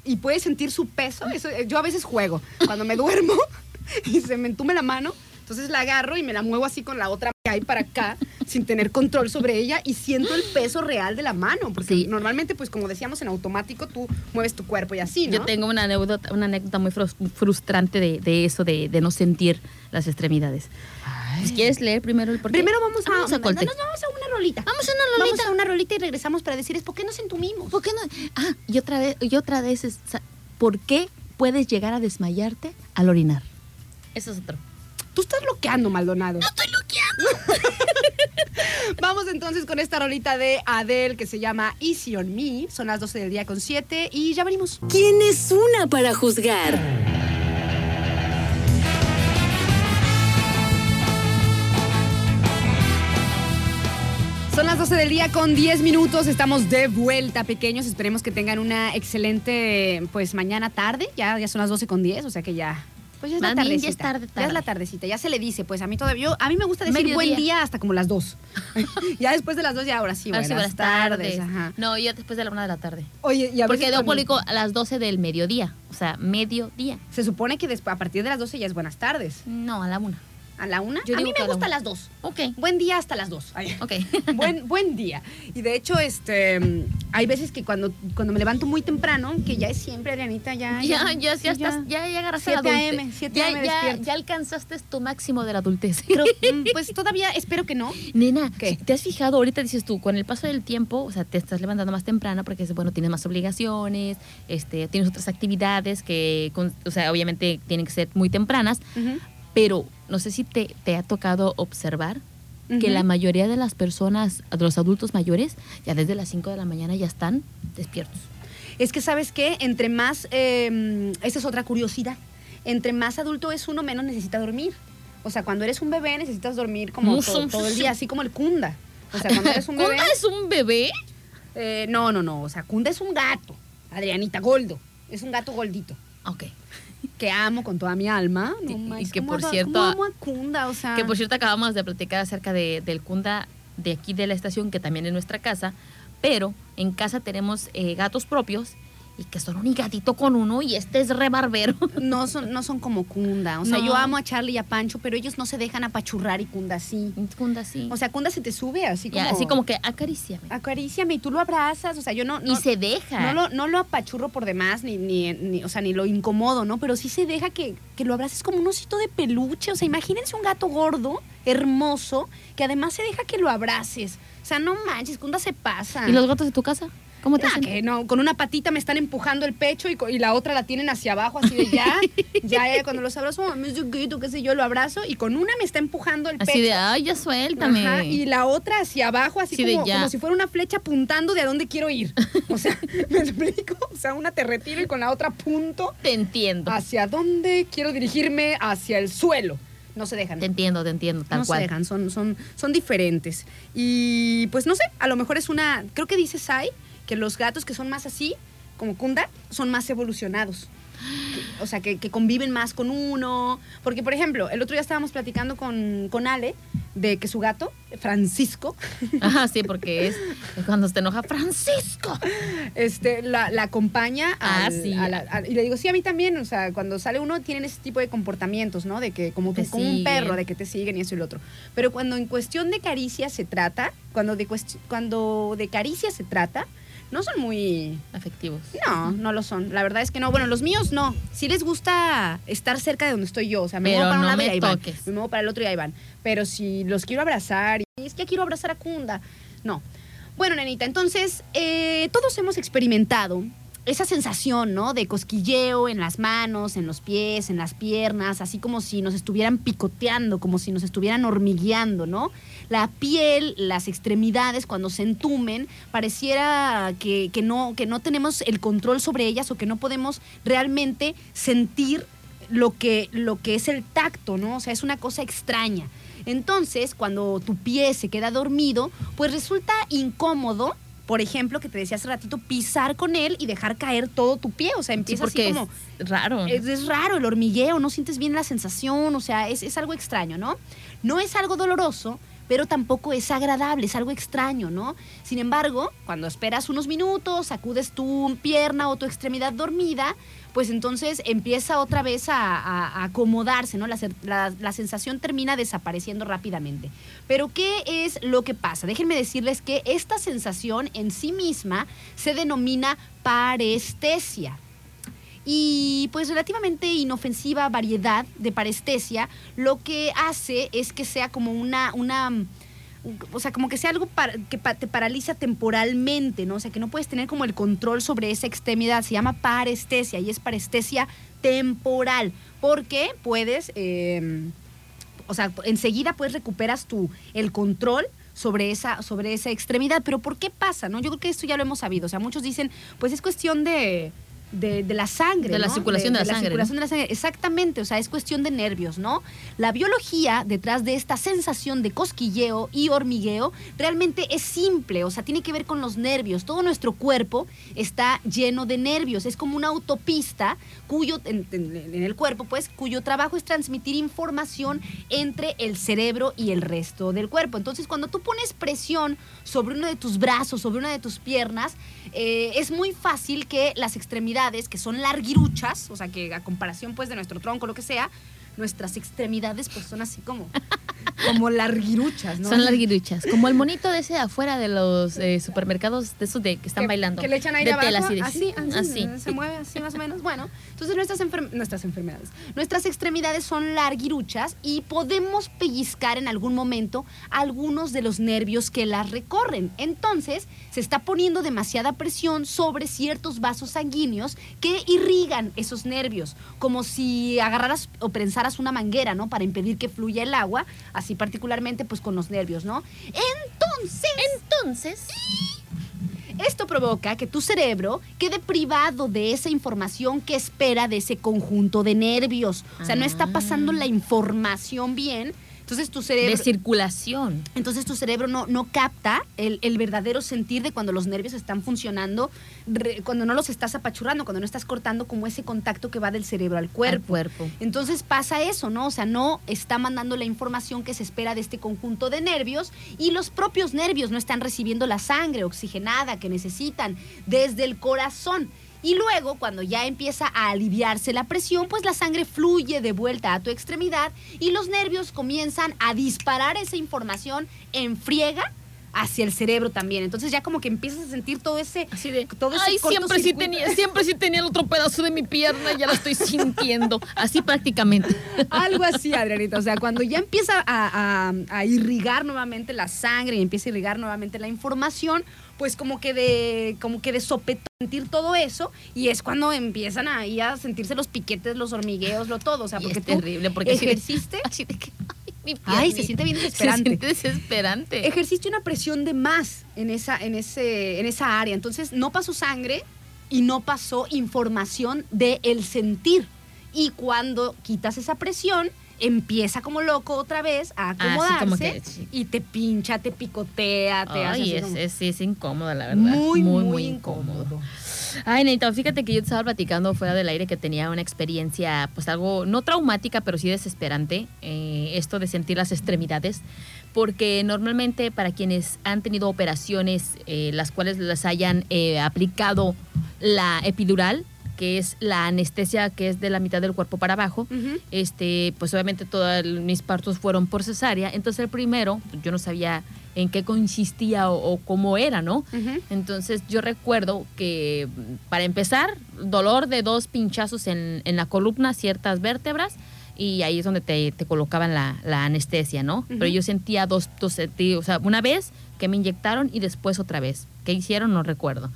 y puedes sentir su peso. Eso, eh, yo a veces juego. Cuando me duermo y se me entume la mano, entonces la agarro y me la muevo así con la otra que hay para acá, sin tener control sobre ella y siento el peso real de la mano. Porque Sí. normalmente, pues como decíamos, en automático tú mueves tu cuerpo y así, ¿no? Yo tengo una anécdota, una anécdota muy frus- frustrante de, de eso, de, de no sentir las extremidades. Pues, ¿Quieres leer primero el porqué? Primero vamos a, Vamos a no, corte. no, no, vamos a una rolita. Vamos a una rolita. Vamos a una rolita y regresamos para decirles por qué nos entumimos. ¿Por qué no? Ah, y otra vez, y otra vez, es, ¿por qué puedes llegar a desmayarte al orinar? Eso es otro. Tú estás bloqueando, Maldonado. No estoy bloqueando. Vamos entonces con esta rolita de Adele que se llama Easy on Me. Son las 12 del día con 7 y ya venimos. ¿Quién es una para juzgar? Son las 12 del día con 10 minutos. Estamos de vuelta, pequeños. Esperemos que tengan una excelente, pues mañana tarde. Ya, ya son las 12 con 10, o sea que ya. Pues ya es la Más tardecita. ya es tarde, Ya tarde. es la tardecita. Ya se le dice, pues a mí todavía. yo- a mí me gusta decir buen día hasta como las 2. ya después de las 2, ya ahora sí, Ahora sí, buenas buenas tardes. Ajá. No, yo después de la una de la tarde. Oye, y a Porque veces de cuando- público a las 12 del mediodía. O sea, mediodía. Se supone que después, a partir de las 12 ya es buenas tardes. No, a la una. ¿A la una? Yo a mí me a gusta a las 2. Ok. Buen día hasta las 2. Ay. Ok. buen, buen día. Y de hecho, este, hay veces que cuando, cuando me levanto muy temprano, que ya es siempre, Adrianita, ya. Ya, ya, sí, ya, estás, ya, ya agarraste la 7 adultez. AM, 7 ya, AM ya, alcanzaste tu máximo de la adultez. Pero, mm, pues todavía espero que no. Nena, ¿Qué? ¿te has fijado? Ahorita dices tú, con el paso del tiempo, o sea, te estás levantando más temprano porque, bueno, tienes más obligaciones, este, tienes otras actividades que, con- o sea, obviamente tienen que ser muy tempranas, pero no sé si te, te ha tocado observar que Ujú. la mayoría de las personas, de los adultos mayores, ya desde las 5 de la mañana ya están despiertos. Es que, ¿sabes qué? Entre más, eh, esa es otra curiosidad, entre más adulto es uno, menos necesita dormir. O sea, cuando eres un bebé necesitas dormir como todo, el día, así como el Kunda. O sea, cuando eres un bebé... ¿Kunda es un bebé? Eh, no, no, no. O sea, Kunda es un gato. Adrianita, Goldo. Es un gato goldito. Ok. Que amo con toda mi alma. No Y- que ¿cómo por cierto- cómo amo a Kunda, o sea. Que por cierto acabamos de platicar acerca de, del Kunda de aquí de la estación, que también es nuestra casa, pero en casa tenemos eh, gatos propios y que son un gatito con uno y este es re barbero. No son, no son como Kunda. O sea, No. yo amo a Charlie y a Pancho, pero ellos no se dejan apachurrar y Kunda sí. Kunda sí. O sea, Kunda se te sube así como. Ya, así como que acaríciame. Acaríciame y tú lo abrazas. O sea, yo no. y no- se deja. No lo, no lo apachurro por demás, ni, ni, ni- o sea, ni lo incomodo, ¿no? Pero sí se deja que, que lo abraces como un osito de peluche. O sea, imagínense un gato gordo, hermoso, que además se deja que lo abraces. O sea, no manches, Kunda se pasa. ¿Y los gatos de tu casa? ¿Cómo te hacen? que no, con una patita me están empujando el pecho y, la otra la tienen hacia abajo, así de ya, ya, cuando los abrazo, es chiquito, qué sé yo, lo abrazo y con una me está empujando el pecho. Así de, ay, ya suéltame. Ajá, y la otra hacia abajo, así de como, ya. como si fuera una flecha apuntando de a dónde quiero ir. O sea, ¿me explico? O sea, una te retiro y con la otra punto Te entiendo. hacia dónde quiero dirigirme, hacia el suelo. No se dejan. Te entiendo, te entiendo, tal no cual. se dejan, son, son, son diferentes. Y pues no sé, a lo mejor es una. Creo que dice Sai que los gatos que son más así, como Kunda, son más evolucionados. Que- O sea, que, que conviven más con uno. Porque, por ejemplo, el otro día estábamos platicando con, con Ale de que su gato, Francisco, Ajá, sí, porque es cuando se enoja Francisco. este, la, la acompaña Ah, al- sí. a la- a- y le digo, sí, a mí también, o sea, cuando sale uno tienen ese tipo de comportamientos, ¿no? De que como, tú- como un perro, de que te siguen y eso y lo otro. Pero cuando en cuestión de caricia se trata, cuando de, cuando de caricia se trata, no son muy... Afectivos. No, no lo son. La verdad es que no. Bueno, los míos no. Sí les gusta estar cerca de donde estoy yo. O sea, me Pero muevo para un no lado y ahí van. Me muevo para el otro y ahí van. Pero si los quiero abrazar, y es que quiero abrazar a Kunda. No. Bueno, nenita, entonces, eh, todos hemos experimentado esa sensación, ¿no? De cosquilleo en las manos, en los pies, en las piernas, así como si nos estuvieran picoteando, como si nos estuvieran hormigueando, ¿no? La piel, las extremidades, cuando se entumen, pareciera que, que no, que no tenemos el control sobre ellas o que no podemos realmente sentir lo que, lo que es el tacto, ¿no? O sea, es una cosa extraña. Entonces, cuando tu pie se queda dormido, pues resulta incómodo, por ejemplo, que te decía hace ratito, pisar con él y dejar caer todo tu pie. O sea, Sí, empieza porque así como... es raro. Es, es raro el hormigueo, no sientes bien la sensación, o sea, es, es algo extraño, ¿no? No es algo doloroso, pero tampoco es agradable, es algo extraño, ¿no? Sin embargo, cuando esperas unos minutos, sacudes tu pierna o tu extremidad dormida, pues entonces empieza otra vez a, acomodarse, ¿no? La, la- la sensación termina desapareciendo rápidamente. Pero ¿qué es lo que pasa? Déjenme decirles que esta sensación en sí misma se denomina parestesia y pues relativamente inofensiva variedad de parestesia, lo que hace es que sea como una, una o sea, como que sea algo par- que te paraliza temporalmente, ¿no? O sea, que no puedes tener como el control sobre esa extremidad. Se llama parestesia y es parestesia temporal, porque puedes... eh, o sea, enseguida pues recuperas tu, el control sobre esa, sobre esa extremidad. Pero ¿por qué pasa? no? Yo creo que esto ya lo hemos sabido. O sea, muchos dicen, pues es cuestión de, de, de la sangre. De la ¿no? circulación de la sangre, circulación de la sangre. Exactamente, o sea, es cuestión de nervios, ¿no? La biología detrás de esta sensación de cosquilleo y hormigueo realmente es simple, o sea, tiene que ver con los nervios. Todo nuestro cuerpo está lleno de nervios, es como una autopista cuyo, en, en- en el cuerpo, pues, cuyo trabajo es transmitir información entre el cerebro y el resto del cuerpo. Entonces, cuando tú pones presión sobre uno de tus brazos, sobre una de tus piernas, eh, es muy fácil que las extremidades, que son larguiruchas, o sea, que a comparación pues de nuestro tronco, lo que sea, nuestras extremidades pues son así como, como larguiruchas, ¿no? Son larguiruchas. Como el monito de ese de afuera de los eh, supermercados, de esos de que están que, bailando. Que le echan aire de tela, abajo, así, de- así, así, así. se mueve así más o menos. Bueno, entonces nuestras, enfer- nuestras enfermedades, nuestras extremidades son larguiruchas y podemos pellizcar en algún momento algunos de los nervios que las recorren. Entonces, se está poniendo demasiada presión sobre ciertos vasos sanguíneos que irrigan esos nervios, como si agarraras o prensaras una manguera, ¿no? Para impedir que fluya el agua, así particularmente pues con los nervios, ¿no? Entonces, Entonces, esto provoca que tu cerebro quede privado de esa información que espera de ese conjunto de nervios. O sea, no está pasando la información bien. Entonces tu de cerebro... circulación. Entonces tu cerebro no, no capta el, el verdadero sentir de cuando los nervios están funcionando, re- cuando no los estás apachurrando, cuando no estás cortando como ese contacto que va del cerebro al cuerpo. Al cuerpo. Entonces pasa eso, ¿no? O sea, no está mandando la información que se espera de este conjunto de nervios y los propios nervios no están recibiendo la sangre oxigenada que necesitan desde el corazón. Y luego, cuando ya empieza a aliviarse la presión, pues la sangre fluye de vuelta a tu extremidad y los nervios comienzan a disparar esa información en friega hacia el cerebro también. Entonces ya como que empiezas a sentir todo ese... Así de, todo ese ay, siempre sí cortocircuito". tenía, siempre sí tenía el otro pedazo de mi pierna, ya lo estoy sintiendo. Así prácticamente. Algo así, Adrianita. O sea, cuando ya empieza a, a- a irrigar nuevamente la sangre y empieza a irrigar nuevamente la información, pues como que de, como que de sopetón sentir todo eso y es cuando empiezan ahí a sentirse los piquetes, los hormigueos, lo todo. O sea, Y porque es terrible, porque de- ejerciste, Así de que, ay, mi Ay, se siente bien Se desesperante. siente desesperante. ejerciste una presión de más en esa, en ese, en esa área. Entonces no pasó sangre y no pasó información del el sentir. Y cuando quitas esa presión, empieza como loco otra vez a Así acomodarse como que, sí. y te pincha, te picotea, te hace Ay, es, como- es, sí, es incómoda, la verdad. muy, muy, incómodo. Ay, Neita, fíjate que yo te estaba platicando fuera del aire que tenía una experiencia, pues algo, no traumática, pero sí desesperante, eh, esto de sentir las extremidades, porque normalmente para quienes han tenido operaciones, eh, las cuales les hayan eh, aplicado la epidural, que es la anestesia que es de la mitad del cuerpo para abajo, este, pues obviamente todos mis partos fueron por cesárea. Entonces el primero, yo no sabía en qué consistía o, o cómo era, ¿no? Entonces yo recuerdo que para empezar, dolor de dos pinchazos en, en la columna, ciertas vértebras, y ahí es donde te, te colocaban la, la anestesia, ¿no? Pero yo sentía dos, dos, sentí- o sea, una vez que me inyectaron y después otra vez. ¿Qué hicieron? No recuerdo.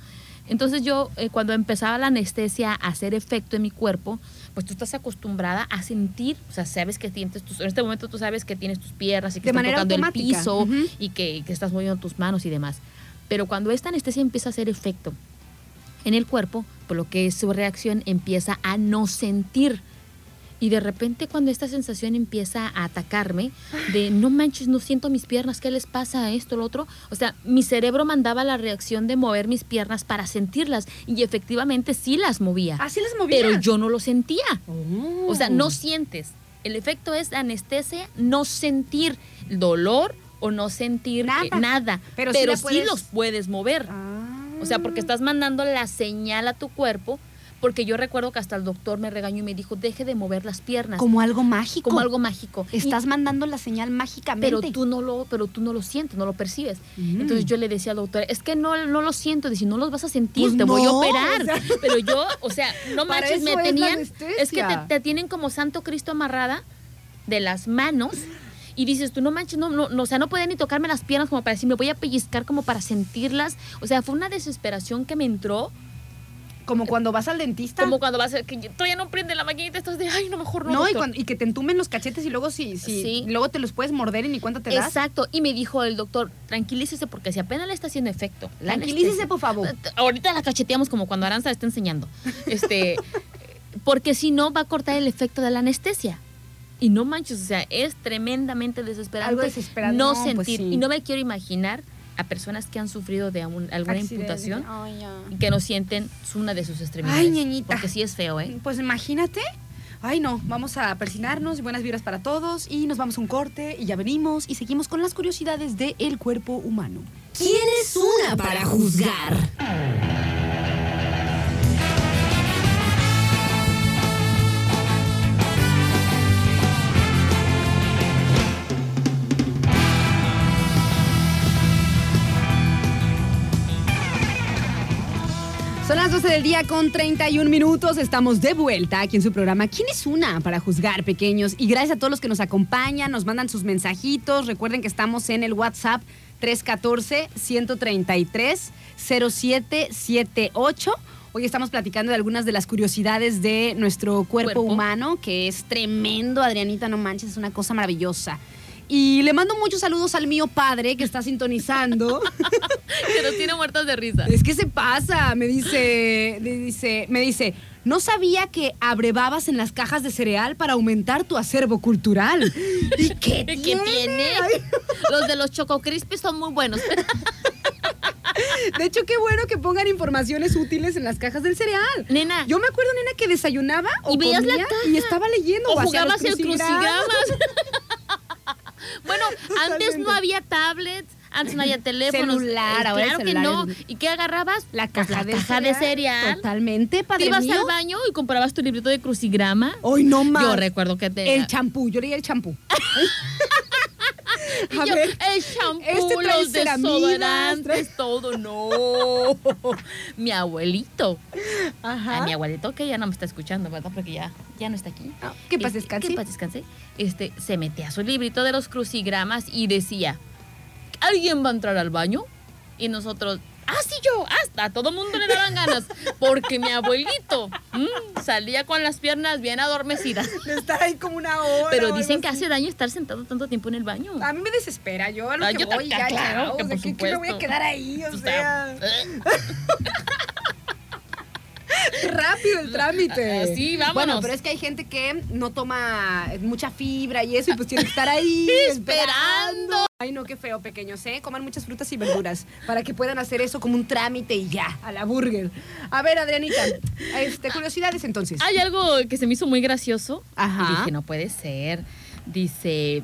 Entonces yo, eh, cuando empezaba la anestesia a hacer efecto en mi cuerpo, pues tú estás acostumbrada a sentir, o sea, sabes que tienes tus, en este momento tú sabes que tienes tus piernas y que De manera tocando el piso y que, que estás moviendo tus manos y demás. Pero cuando esta anestesia empieza a hacer efecto en el cuerpo, por lo que su reacción empieza a no sentir. Y de repente cuando esta sensación empieza a atacarme, de no manches, no siento mis piernas, ¿qué les pasa a esto, lo otro? O sea, mi cerebro mandaba la reacción de mover mis piernas para sentirlas y efectivamente sí las movía, Así las movías. pero yo no lo sentía. Oh. O sea, no sientes. El efecto es anestesia, no sentir dolor o no sentir Nada. eh, nada. Pero Pero, sí los puedes mover. Ah. O sea, porque estás mandando la señal a tu cuerpo. Porque yo recuerdo que hasta el doctor me regañó y me dijo, deje de mover las piernas. Como algo mágico. Como algo mágico. Y- Estás mandando la señal mágicamente. pero tú no lo, pero tú no lo sientes, no lo percibes. Mm. Entonces yo le decía al doctor, es que no, no lo siento, dice, no los vas a sentir, Pues te voy a operar. o sea. pero yo, o sea, no manches, me es tenían, es que te, te tienen como Santo Cristo amarrada de las manos. Y dices, tú no manches, no, no, no, o sea, no podía ni tocarme las piernas como para decir, me voy a pellizcar como para sentirlas. O sea, fue una desesperación que me entró Como cuando vas al dentista. Como cuando vas a que todavía no prende la maquinita, estás de, ay, no, mejor no. no, y, doctor". cuando- y que te entumen los cachetes y luego sí, sí, Sí. luego te los puedes morder y ni cuenta te das. Exacto, y me dijo el doctor, tranquilícese porque si apenas le está haciendo efecto. Tranquilícese, por favor. Ahorita la cacheteamos como cuando Aranza le está enseñando. Este, porque si no va a cortar el efecto de la anestesia. Y no manches, o sea, es tremendamente desesperante. Algo desesperante, No, no, pues sentir. sí. Y no me quiero imaginar a personas que han sufrido de un- alguna Accidente. imputación y que no sienten una de sus extremidades. Ay, ñañita. Porque sí es feo, ¿eh? Pues imagínate. Ay, no, vamos a persinarnos, buenas vibras para todos y nos vamos a un corte y ya venimos y seguimos con las curiosidades del cuerpo humano. ¿Quién es una para juzgar? Las 12 del día con 31 minutos. Estamos de vuelta aquí en su programa. ¿Quién es una para juzgar pequeños? Y gracias a todos los que nos acompañan, nos mandan sus mensajitos. Recuerden que estamos en el WhatsApp 314-133-0778. Hoy estamos platicando de algunas de las curiosidades de nuestro cuerpo, Cuerpo. humano, que es tremendo, Adrianita, no manches, es una cosa maravillosa. Y le mando muchos saludos al mío padre que está sintonizando. que nos tiene muertos de risa. Es que se pasa, me dice, me dice, me dice, no sabía que abrevabas en las cajas de cereal para aumentar tu acervo cultural. ¿Y qué ¿Qué tiene? Los de los Choco Crispies son muy buenos. de hecho, qué bueno que pongan informaciones útiles en las cajas del cereal. Nena. Yo me acuerdo, nena, que desayunaba o Y la comía caja. y estaba leyendo. O los jugabas el crucigramas. Bueno, antes no había tablets, antes no había teléfonos. Celular, Eh, ahora claro que no. ¿Y qué agarrabas? La Pues caja, de, caja de cereal. Totalmente, Te padre ibas mío. al baño y comprabas tu librito de crucigrama. Hoy no más. Yo recuerdo que te. El champú, yo leía el champú. Y A yo, ver, el shampoo, este los desodorantes, todo. No. mi abuelito. Ajá. A mi abuelito, que ya no me está escuchando, ¿verdad? Porque ya, ya no está aquí. Ah, que paz Este, descanse. Que paz descanse. Este, se metía a su librito de los crucigramas y decía, ¿alguien va a entrar al baño? Y nosotros, ah, sí, yo, hasta a todo mundo le daban ganas. Porque mi abuelito mm, salía con las piernas bien adormecidas. De estar ahí como una hora. Pero dicen que así. hace daño estar sentado tanto tiempo en el baño. A mí me desespera, yo a lo Ah, que yo voy ta- ya, claro, chao, que o sea, por ¿qué- qué me voy a quedar ahí? O O sea, sea, rápido el trámite. Ah, sí, vámonos. Bueno, pero es que hay gente que no toma mucha fibra y eso, y pues tiene que estar ahí Esperando. Ay, no, qué feo, pequeños, ¿eh? Coman muchas frutas y verduras para que puedan hacer eso como un trámite y ya, a la burger. A ver, Adrianita, este, curiosidades entonces. Hay algo que se me hizo muy gracioso. Ajá. Y dije, no puede ser. Dice,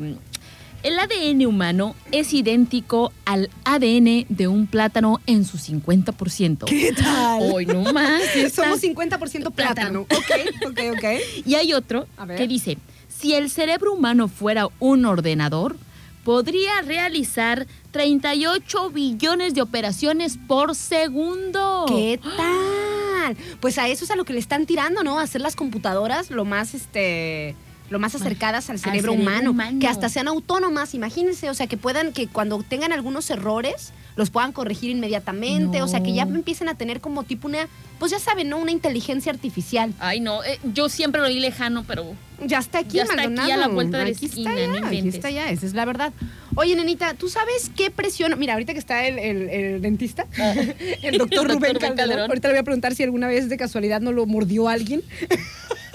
el ADN humano es idéntico al ADN de un plátano en su 50%. ¿Qué tal? Hoy no más. Somos 50% plátano. Ok, ok, ok. Y hay otro que dice, si el cerebro humano fuera un ordenador, podría realizar 38 billones de operaciones por segundo. ¿Qué tal? Pues a eso es a lo que le están tirando, ¿no? A hacer las computadoras lo más, este, lo más acercadas al cerebro, cerebro humano, humano. que hasta sean autónomas, imagínense, o sea, que puedan, que cuando tengan algunos errores, los puedan corregir inmediatamente, o sea, que ya empiecen a tener como tipo una, pues ya saben, ¿no? Una inteligencia artificial. Ay, no, eh, yo siempre lo vi lejano, pero Ya está aquí, Ya está aquí, Maldonado. a la vuelta de la Aquí esquina, está no ya, aquí está ya, esa es la verdad. Oye, nenita, ¿tú sabes qué presión? Mira, ahorita que está el, el- el dentista, el doctor El doctor Rubén Rubén Calderón, Calderón. ahorita le voy a preguntar si alguna vez de casualidad no lo mordió alguien.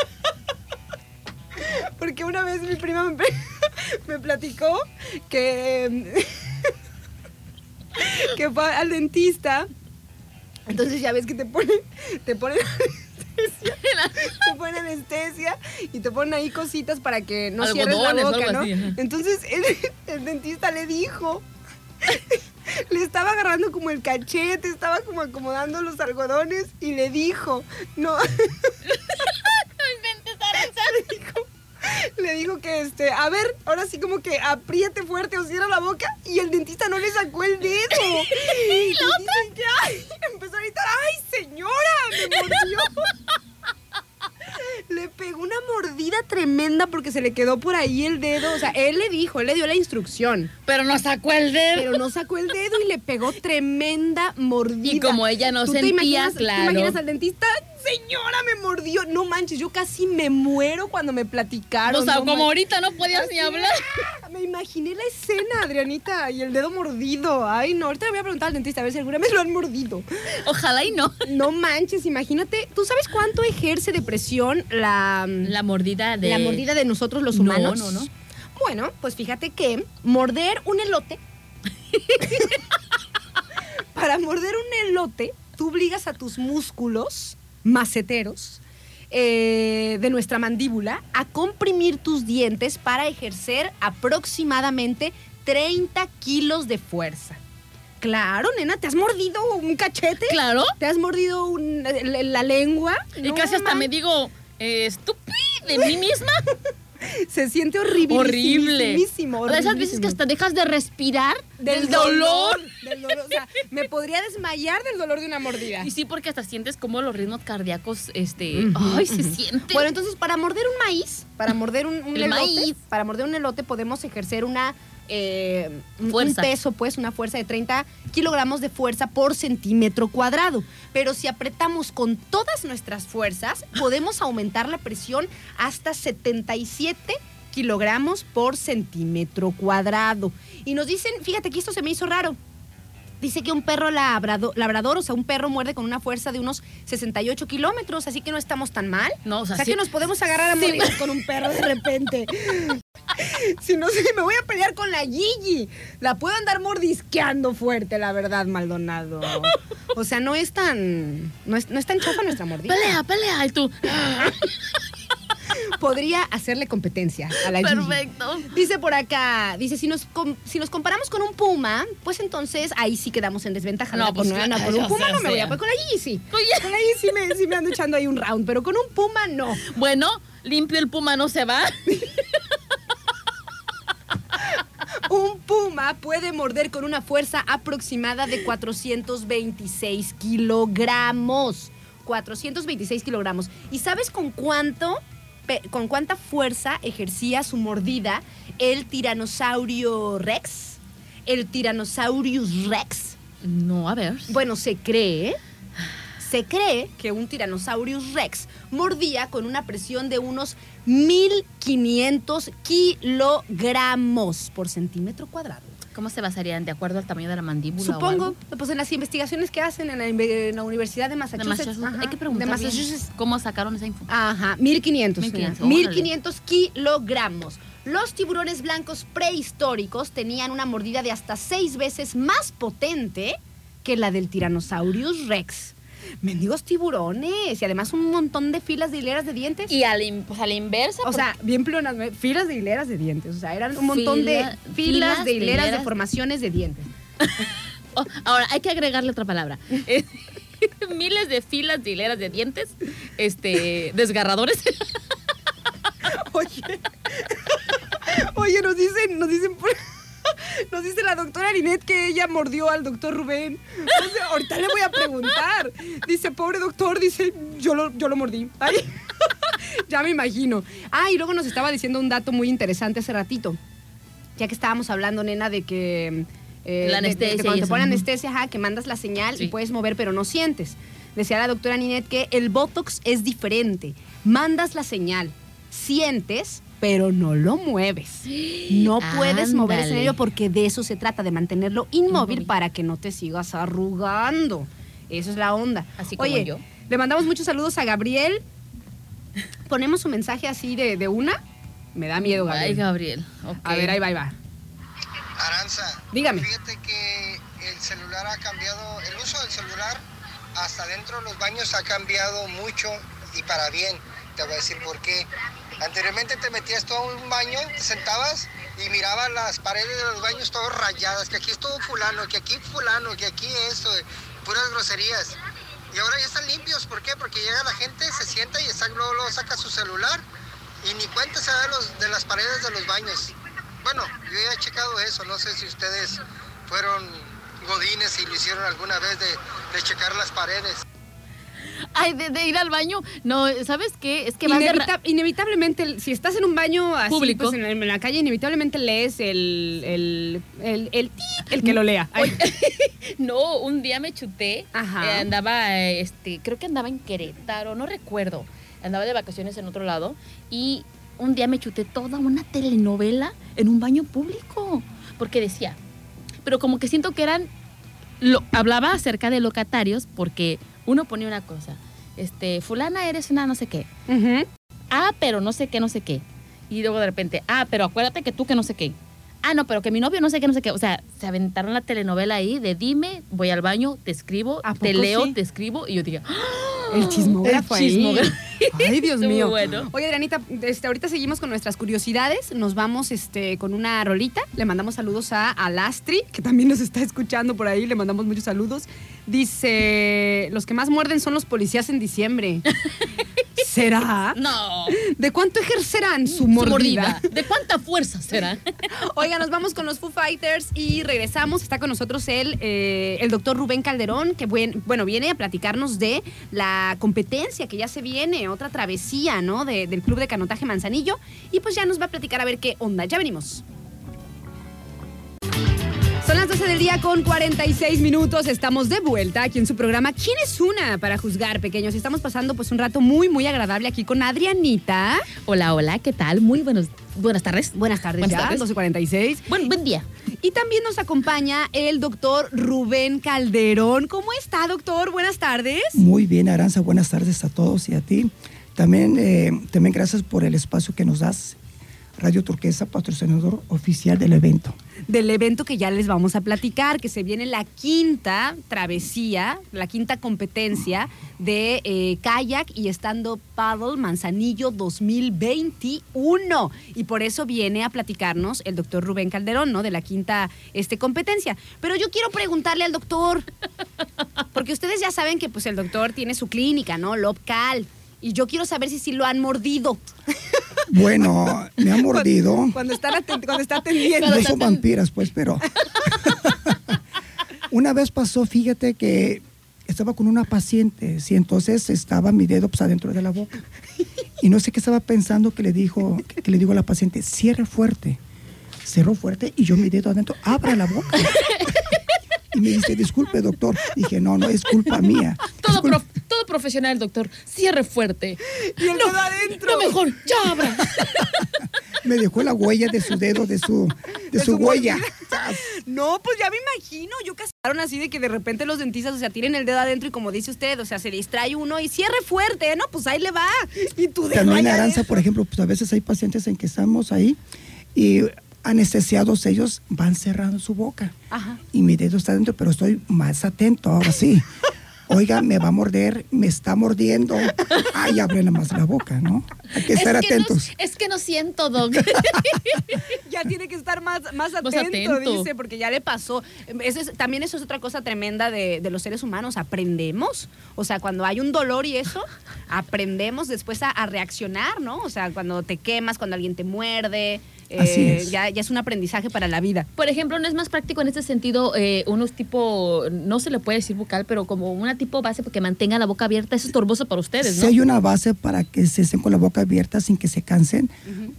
Porque una vez mi prima me, me platicó que, que fue al dentista. Entonces ya ves que te ponen, te ponen anestesia, te ponen anestesia y te ponen ahí cositas para que no cierres la boca, ¿no? así. Entonces el, el dentista le dijo, le estaba agarrando como el cachete, estaba como acomodando los algodones y le dijo, no, no inventes, Aranza. le dijo, le dijo que este, a ver, ahora sí como que apriete fuerte o cierra la boca y el dentista no le sacó el dedo. y la otra que ay, empezó a gritar, ay señora, me mordió. Le pegó una mordida tremenda porque se le quedó por ahí el dedo. O sea, él le dijo, él le dio la instrucción. Pero no sacó el dedo. Pero no sacó el dedo y le pegó tremenda mordida. Y como ella no ¿Tú te sentía, imaginas- claro. ¿Te imaginas al dentista? Señora, me mordió. No manches, yo casi me muero cuando me platicaron. o sea, no como ahorita no podías ni hablar. Me imaginé la escena, Adrianita, y el dedo mordido. Ay, no, ahorita le voy a preguntar al dentista a ver si alguna vez lo han mordido. Ojalá y no. No manches, imagínate. ¿Tú sabes cuánto ejerce de presión la, La mordida de. la mordida de nosotros los No, humanos? no, no. Bueno, pues fíjate que morder un elote. para morder un elote, tú obligas a tus músculos maceteros eh, de nuestra mandíbula a comprimir tus dientes para ejercer aproximadamente 30 kilos de fuerza. Claro, nena, ¿te has mordido un cachete? Claro. ¿Te has mordido un- la, la lengua? Y No, casi hasta man. me digo, eh, estúpida de mí misma. Se siente horrible. Horrible. Sea, esas veces que hasta dejas de respirar del dolor. Del dolor. O sea, me podría desmayar del dolor de una mordida. Y sí, porque hasta sientes como los ritmos cardíacos, este, ay, se siente. Bueno, entonces para morder un maíz, para morder un, un El elote, maíz. para morder un elote podemos ejercer una eh, un- peso, pues, una fuerza de 30 kilogramos de fuerza por centímetro cuadrado. Pero si apretamos con todas nuestras fuerzas, podemos aumentar la presión hasta 77 kilogramos por centímetro cuadrado. Y nos dicen, fíjate que esto se me hizo raro. Dice que un perro labrado- labrador, o sea, un perro muerde con una fuerza de unos 68 kilómetros, así que no estamos tan mal. No, o sea, sí- que nos podemos agarrar a sí. con un perro de repente. si no sé, me voy a pelear con la Gigi. La puedo andar mordisqueando fuerte, la verdad, Maldonado. O sea, no es tan. No es, no es tan chafa nuestra mordida. pelea, pelea. Y tú, Podría hacerle competencia a la Gigi. perfecto. Dice por acá, dice, si nos, com- si nos comparamos con un puma, pues entonces ahí sí quedamos en desventaja. No, pues, con, una- claro, con un puma sea, no me voy a... Pues con la Gigi sí. Oye. Con la Gigi sí me, sí me ando echando ahí un round, pero con un puma no. Bueno, limpio el puma no se va. Un puma puede morder con una fuerza aproximada de 426 kilogramos. 426 kilogramos. ¿Y sabes con cuánto, con cuánta fuerza ejercía su mordida el tiranosaurio rex? El tiranosaurus rex. No, a ver. Bueno, se cree, se cree que un Tyrannosaurus rex mordía con una presión de unos 1500 kilogramos por centímetro cuadrado. ¿Cómo se basarían? ¿De acuerdo al tamaño de la mandíbula? o Supongo, algo? pues en las investigaciones que hacen en la, en la Universidad de De Massachusetts. Ajá, Hay que preguntar De bien Massachusetts. cómo sacaron esa info. Ajá, 1500. 1500, 1500 kilogramos. Los tiburones blancos prehistóricos tenían una mordida de hasta seis veces más potente que la del Tyrannosaurus rex. Mendigos tiburones y además un montón de filas de hileras de dientes. Y a la, in- pues, a la inversa. o sea, bien pleonas, filas de hileras de dientes. O sea, eran un montón Fila- de filas, de hileras de formaciones de dientes. Oh, ahora, hay que agregarle otra palabra. Miles de filas de hileras de dientes, este, desgarradores. Oye, oye, nos dicen, nos dicen, por- nos dice la doctora Linet que ella mordió al doctor Rubén. Sea, ahorita le voy a preguntar. Dice, pobre doctor, dice, yo lo, yo lo mordí. Ay, ya me imagino. Ah, y luego nos estaba diciendo un dato muy interesante hace ratito. Ya que estábamos hablando, nena, de que... eh, La de- de- de anestesia y cuando te ponen anestesia, ajá, que mandas la señal y Sí. puedes mover, pero no sientes. Decía la doctora Ninet que el Botox es diferente. Mandas la señal, sientes, pero no lo mueves. No puedes mover ese Ándale. nervio porque de eso se trata, de mantenerlo inmóvil para que no te sigas arrugando. Eso es la onda. Así como Oye, yo. le mandamos muchos saludos a Gabriel. Ponemos su mensaje así de, de una. Me da miedo, Gabriel. Ay, Gabriel. A ver, ahí va, ahí va. Aranza, Dígame. fíjate que el celular ha cambiado, el uso del celular hasta dentro de los baños ha cambiado mucho y para bien. Te voy a decir por qué. Anteriormente te metías todo a un baño, te sentabas y mirabas las paredes de los baños todas rayadas, que aquí es todo fulano, que aquí fulano, que aquí esto, puras groserías. Y ahora ya están limpios, ¿por qué? Porque llega la gente, se sienta y luego, luego saca su celular y ni cuenta se da de las paredes de los baños. Bueno, yo ya he checado eso, no sé si ustedes fueron godines y lo hicieron alguna vez de, de checar las paredes. Ay, de, de ir al baño. No, ¿sabes qué? Es que vas Inevita- inevitablemente, si estás en un baño así, Público. pues, en, la, en la calle, inevitablemente lees el, el, el, el, el que lo lea. No, un día me chuté. Ajá. eh, andaba, eh, este, creo que andaba en Querétaro, no recuerdo. Andaba de vacaciones en otro lado. Y un día me chuté toda una telenovela en un baño público. Porque decía, pero como que siento que eran. Lo, hablaba acerca de locatarios porque uno ponía una cosa. Este, fulana eres una no sé qué. Ah, pero no sé qué, no sé qué. Y luego de repente, ah, pero acuérdate que tú que no sé qué. Ah, no, pero que mi novio no sé qué, no sé qué. O sea, se aventaron la telenovela ahí de dime, voy al baño, te escribo, ¿A te leo, sí? te escribo. Y yo diga, ¡Ah! El chismógrafo El ahí. chismógrafo. Ay, Dios mío. bueno. Oye, Adrianita, este, ahorita seguimos con nuestras curiosidades. Nos vamos este, con una rolita. Le mandamos saludos a Alastri, que también nos está escuchando por ahí. Le mandamos muchos saludos. Dice, los que más muerden son los policías en diciembre. ¿Será? No. ¿De cuánto ejercerán su Su mordida? mordida. ¿De cuánta fuerza será? Nos vamos con los Foo Fighters y regresamos. Está con nosotros el, eh, el doctor Rubén Calderón, que buen- bueno, viene a platicarnos de la competencia que ya se viene, otra travesía, ¿no? De- del Club de Canotaje Manzanillo. Y pues ya nos va a platicar a ver qué onda. Ya venimos. Son las 12 del día con 46 minutos. Estamos de vuelta aquí en su programa ¿Quién es una para juzgar, pequeños? Estamos pasando pues un rato muy, muy agradable aquí con Adrianita. Hola, hola, ¿qué tal? Muy buenos, buenas tardes. Buenas tardes Buenas ya, tardes. 12.46. Buen, buen día. Y también nos acompaña el doctor Rubén Calderón. ¿Cómo está, doctor? Buenas tardes. Muy bien, Aranza, buenas tardes a todos y a ti. También, eh, también gracias por el espacio que nos das. Radio Turquesa, patrocinador oficial del evento. Del evento que ya les vamos a platicar, que se viene la quinta travesía, la quinta competencia de eh, kayak y stand-up paddle Manzanillo 2021. Y por eso viene a platicarnos el doctor Rubén Calderón, ¿no? De la quinta este, competencia. Pero yo quiero preguntarle al doctor, porque ustedes ya saben que pues el doctor tiene su clínica, ¿no? Lobcal. Y yo quiero saber si sí lo han mordido. Bueno, me ha mordido. Cuando, están cuando está atendiendo. No son vampiras, pues, pero. Una vez pasó, fíjate que estaba con una paciente, sí, entonces estaba mi dedo pues, adentro de la boca. Y no sé qué estaba pensando que le dijo, que le digo a la paciente, cierre fuerte. Cerró fuerte y yo mi dedo adentro, abra la boca. Y me dice, disculpe, doctor. Dije, no, no, es culpa mía. Todo, culpa- prof- todo profesional, doctor. Cierre fuerte. Y el dedo adentro. No, mejor, ya abra. Me dejó la huella de su dedo, de su, de De su su huella. No, pues ya me imagino. Yo casaron así de que de repente los dentistas, o sea, tienen el dedo adentro y como dice usted, o sea, se distrae uno y cierre fuerte, ¿no? Pues ahí le va. Y tu dedo También allá Aranza, por ejemplo, pues a veces hay pacientes en que estamos ahí y anestesiados ellos van cerrando su boca. Ajá. Y mi dedo está dentro, pero estoy más atento ahora sí. Oiga, me va a morder, me está mordiendo. Ay, abre nada más la boca, ¿no? Hay que estar que atentos. No, es que no siento, doc. Ya tiene que estar más, más atento, atento. dice, porque ya le pasó. Eso es- también eso es otra cosa tremenda de, de los seres humanos. Aprendemos. O sea, cuando hay un dolor y eso, aprendemos después a, a reaccionar, ¿no? O sea, cuando te quemas, cuando alguien te muerde. Así eh, es. Ya, ya es un aprendizaje para la vida. Por ejemplo, ¿no es más práctico en este sentido eh, unos tipo, no se le puede decir bucal, pero como una tipo base que mantenga la boca abierta? Eso es torboso para ustedes, ¿no? hay una base para que se estén con la boca abierta sin que se cansen,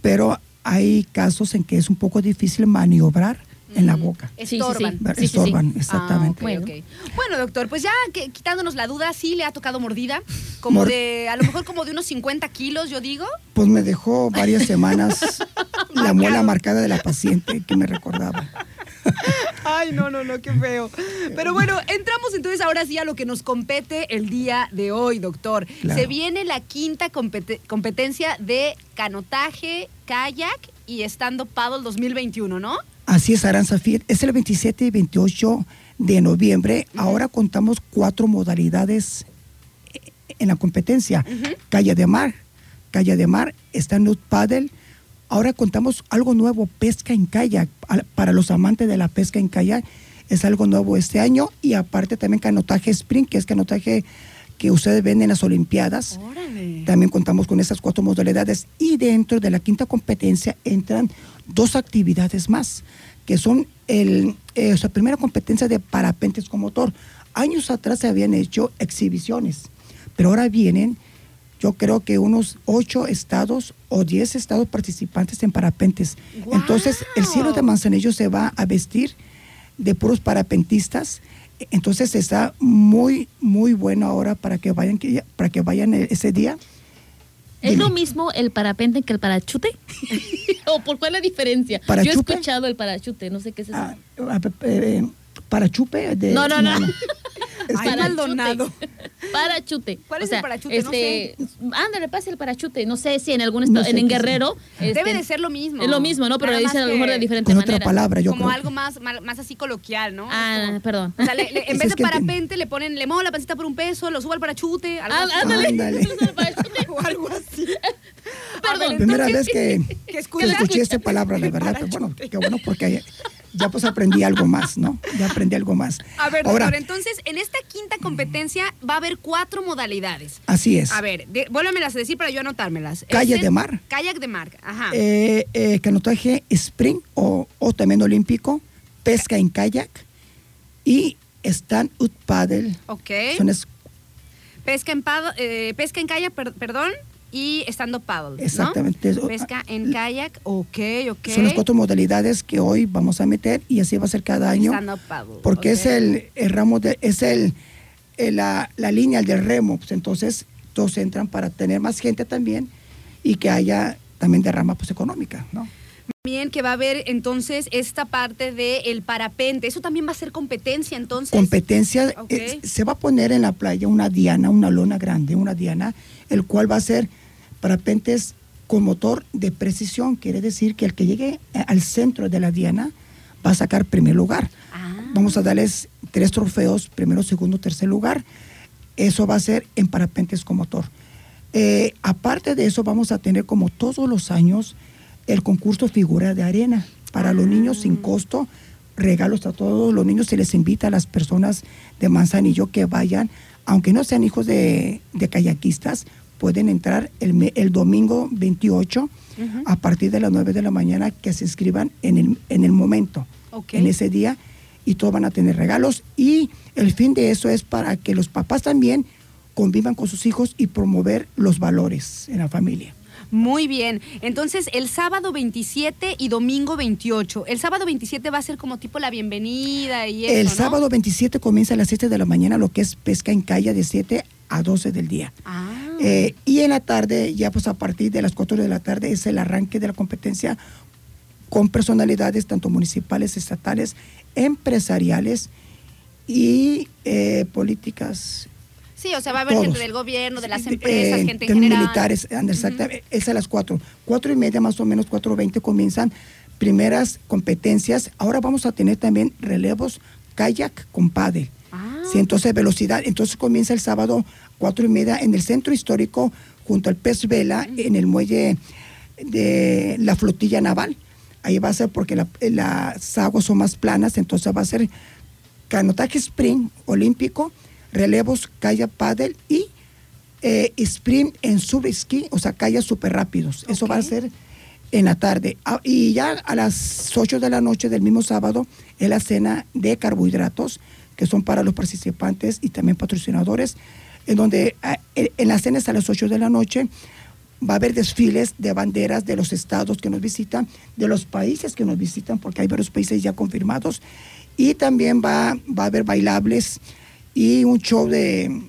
pero hay casos en que es un poco difícil maniobrar en la boca. Sí, sí, Estorban. sí. Sí, sí. Estorban, exactamente. Ah, ok, Bueno. doctor, pues ya que- quitándonos la duda, sí le ha tocado mordida. Como Mor- de, a lo mejor como de unos 50 kilos, yo digo. Pues me dejó varias semanas la muela marcada de la paciente que me recordaba. Ay, no, no, no, qué feo. Pero bueno, entramos entonces ahora sí a lo que nos compete el día de hoy, doctor. Claro. Se viene la quinta compete- competencia de canotaje, kayak y estando paddle 2021, ¿no? Así es, Aranza. Es el 27 y 28 de noviembre. Ahora contamos cuatro modalidades en la competencia. Calle de mar, calle de mar, stand-up paddle. Ahora contamos algo nuevo, pesca en kayak. Para los amantes de la pesca en kayak es algo nuevo este año. Y aparte también canotaje sprint, que es canotaje que ustedes ven en las Olimpiadas. Órale. También contamos con esas cuatro modalidades y dentro de la quinta competencia entran dos actividades más, que son el, eh, o sea, primera competencia de parapentes con motor. Años atrás se habían hecho exhibiciones, Pero ahora vienen, yo creo que unos ocho estados o diez estados participantes en parapentes. Entonces, el cielo de Manzanillo se va a vestir de puros parapentistas. Entonces está muy, muy bueno ahora para que vayan, para que vayan e- ese día. ¿Es Dime. lo mismo el parapente que el parachute? ¿O por cuál es la diferencia? Yo he ¿Parachupe? escuchado el parachute, no sé qué es eso. Ah, ah, eh, para chupe de No, no, no. Ay, Parachute. Maldonado. Parachute. ¿Cuál O es sea, el parachute? No Este, Ándale, pase el parachute. No sé si en algún No estado, sé en. Guerrero. Debe este, de ser lo mismo. Es lo mismo, ¿no? Pero lo dicen a lo mejor de diferente con otra manera. palabra, yo como creo. algo más, más, así coloquial, ¿no? Ah, como- perdón. O sea, le- le- en vez es de parapente le ponen, le muevo la pancita por un peso, lo subo al parachute, algo Ah, así. ándale. Ándale. El parachute. o algo así. Perdón. Primera vez que, escuché esta palabra, de verdad. Pero bueno, qué bueno porque ya pues aprendí algo más, ¿no? Ya aprendí algo más. A ver, Ahora, doctor, entonces, en esta quinta competencia va a haber cuatro modalidades. así es. A ver, de, vuélvemelas a decir para yo anotármelas. Kayak de mar. Kayak de mar, ajá. Eh, eh, canotaje sprint o, o también olímpico, pesca en kayak y stand-up paddle. ok. Son es- Pesca en, pado- eh, pesca en kayak, per- perdón, y estando paddle. ¿no? Exactamente. Eso- Pesca en kayak, ok, ok. Son las cuatro modalidades que hoy vamos a meter y así va a ser cada año. Stand-up paddle. Porque ok. es el, el ramo, de, es el, el- la, la línea del remo. Pues entonces todos entran para tener más gente también y que haya también derrama pues económica, ¿no? Bien, que va a haber entonces esta parte del parapente. Eso también va a ser competencia, entonces. competencia. Ok. eh, se va a poner en la playa una diana, una lona grande, una diana, el cual va a ser parapentes con motor de precisión. Quiere decir que el que llegue eh, al centro de la diana va a sacar primer lugar. Ah. Vamos a darles tres trofeos, primero, segundo, tercer lugar. Eso va a ser en parapentes con motor. Eh, aparte de eso, vamos a tener como todos los años el concurso figura de arena para los niños sin costo. Regalos a todos los niños. Se les invita a las personas de Manzanillo que vayan, aunque no sean hijos de, de kayakistas, pueden entrar el, el domingo 28 a partir de las 9 de la mañana que se inscriban en el, en el momento, en ese día, y todos van a tener regalos. Y el fin de eso es para que los papás también convivan con sus hijos y promover los valores en la familia. Muy bien. Entonces, el sábado 27 y domingo 28. El sábado 27 va a ser como tipo la bienvenida y eso, el ¿no? sábado 27 comienza a las 7 de la mañana lo que es pesca en calle de 7 a 12 del día. Ah. Eh, y en la tarde, ya pues a partir de las 4 de la tarde, es el arranque de la competencia con personalidades tanto municipales, estatales, empresariales y eh, políticas. Sí, o sea, va a haber todos. gente del gobierno, de las empresas, eh, gente en general. militares, exactamente, es a las 4. 4 y media más o menos, 4.20 comienzan primeras competencias. Ahora vamos a tener también relevos kayak con paddle. Ah. Sí, entonces velocidad. Entonces comienza el sábado cuatro y media en el centro histórico junto al pez vela en el muelle de la flotilla naval. Ahí va a ser porque la- las aguas son más planas, entonces va a ser canotaje sprint olímpico, relevos, kayak paddle y eh, sprint en subesquí, o sea, kayaks súper rápidos. Eso va a ser en la tarde. Ah, y ya a las 8 de la noche del mismo sábado es la cena de carbohidratos, que son para los participantes y también patrocinadores, en donde ah, en en las cenas a las 8 de la noche va a haber desfiles de banderas de los estados que nos visitan, de los países que nos visitan, porque hay varios países ya confirmados, y también va, va a haber bailables y un show de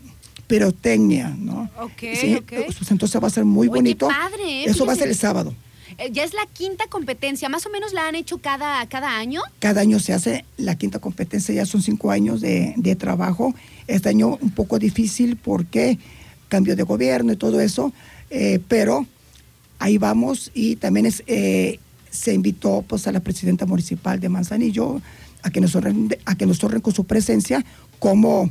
pirotecnia, ¿no? Ok, ok. pues entonces va a ser muy Oye, bonito. padre, ¿eh? Eso va a ser el sábado. Eh, ya es la quinta competencia. Más o menos la han hecho cada, cada año. Cada año se hace la quinta competencia, ya son cinco años de, de trabajo. Este año un poco difícil porque cambio de gobierno y todo eso, eh, pero ahí vamos y también es, eh, se invitó pues, a la presidenta municipal de Manzanillo a que nos honren, a que nos honren con su presencia como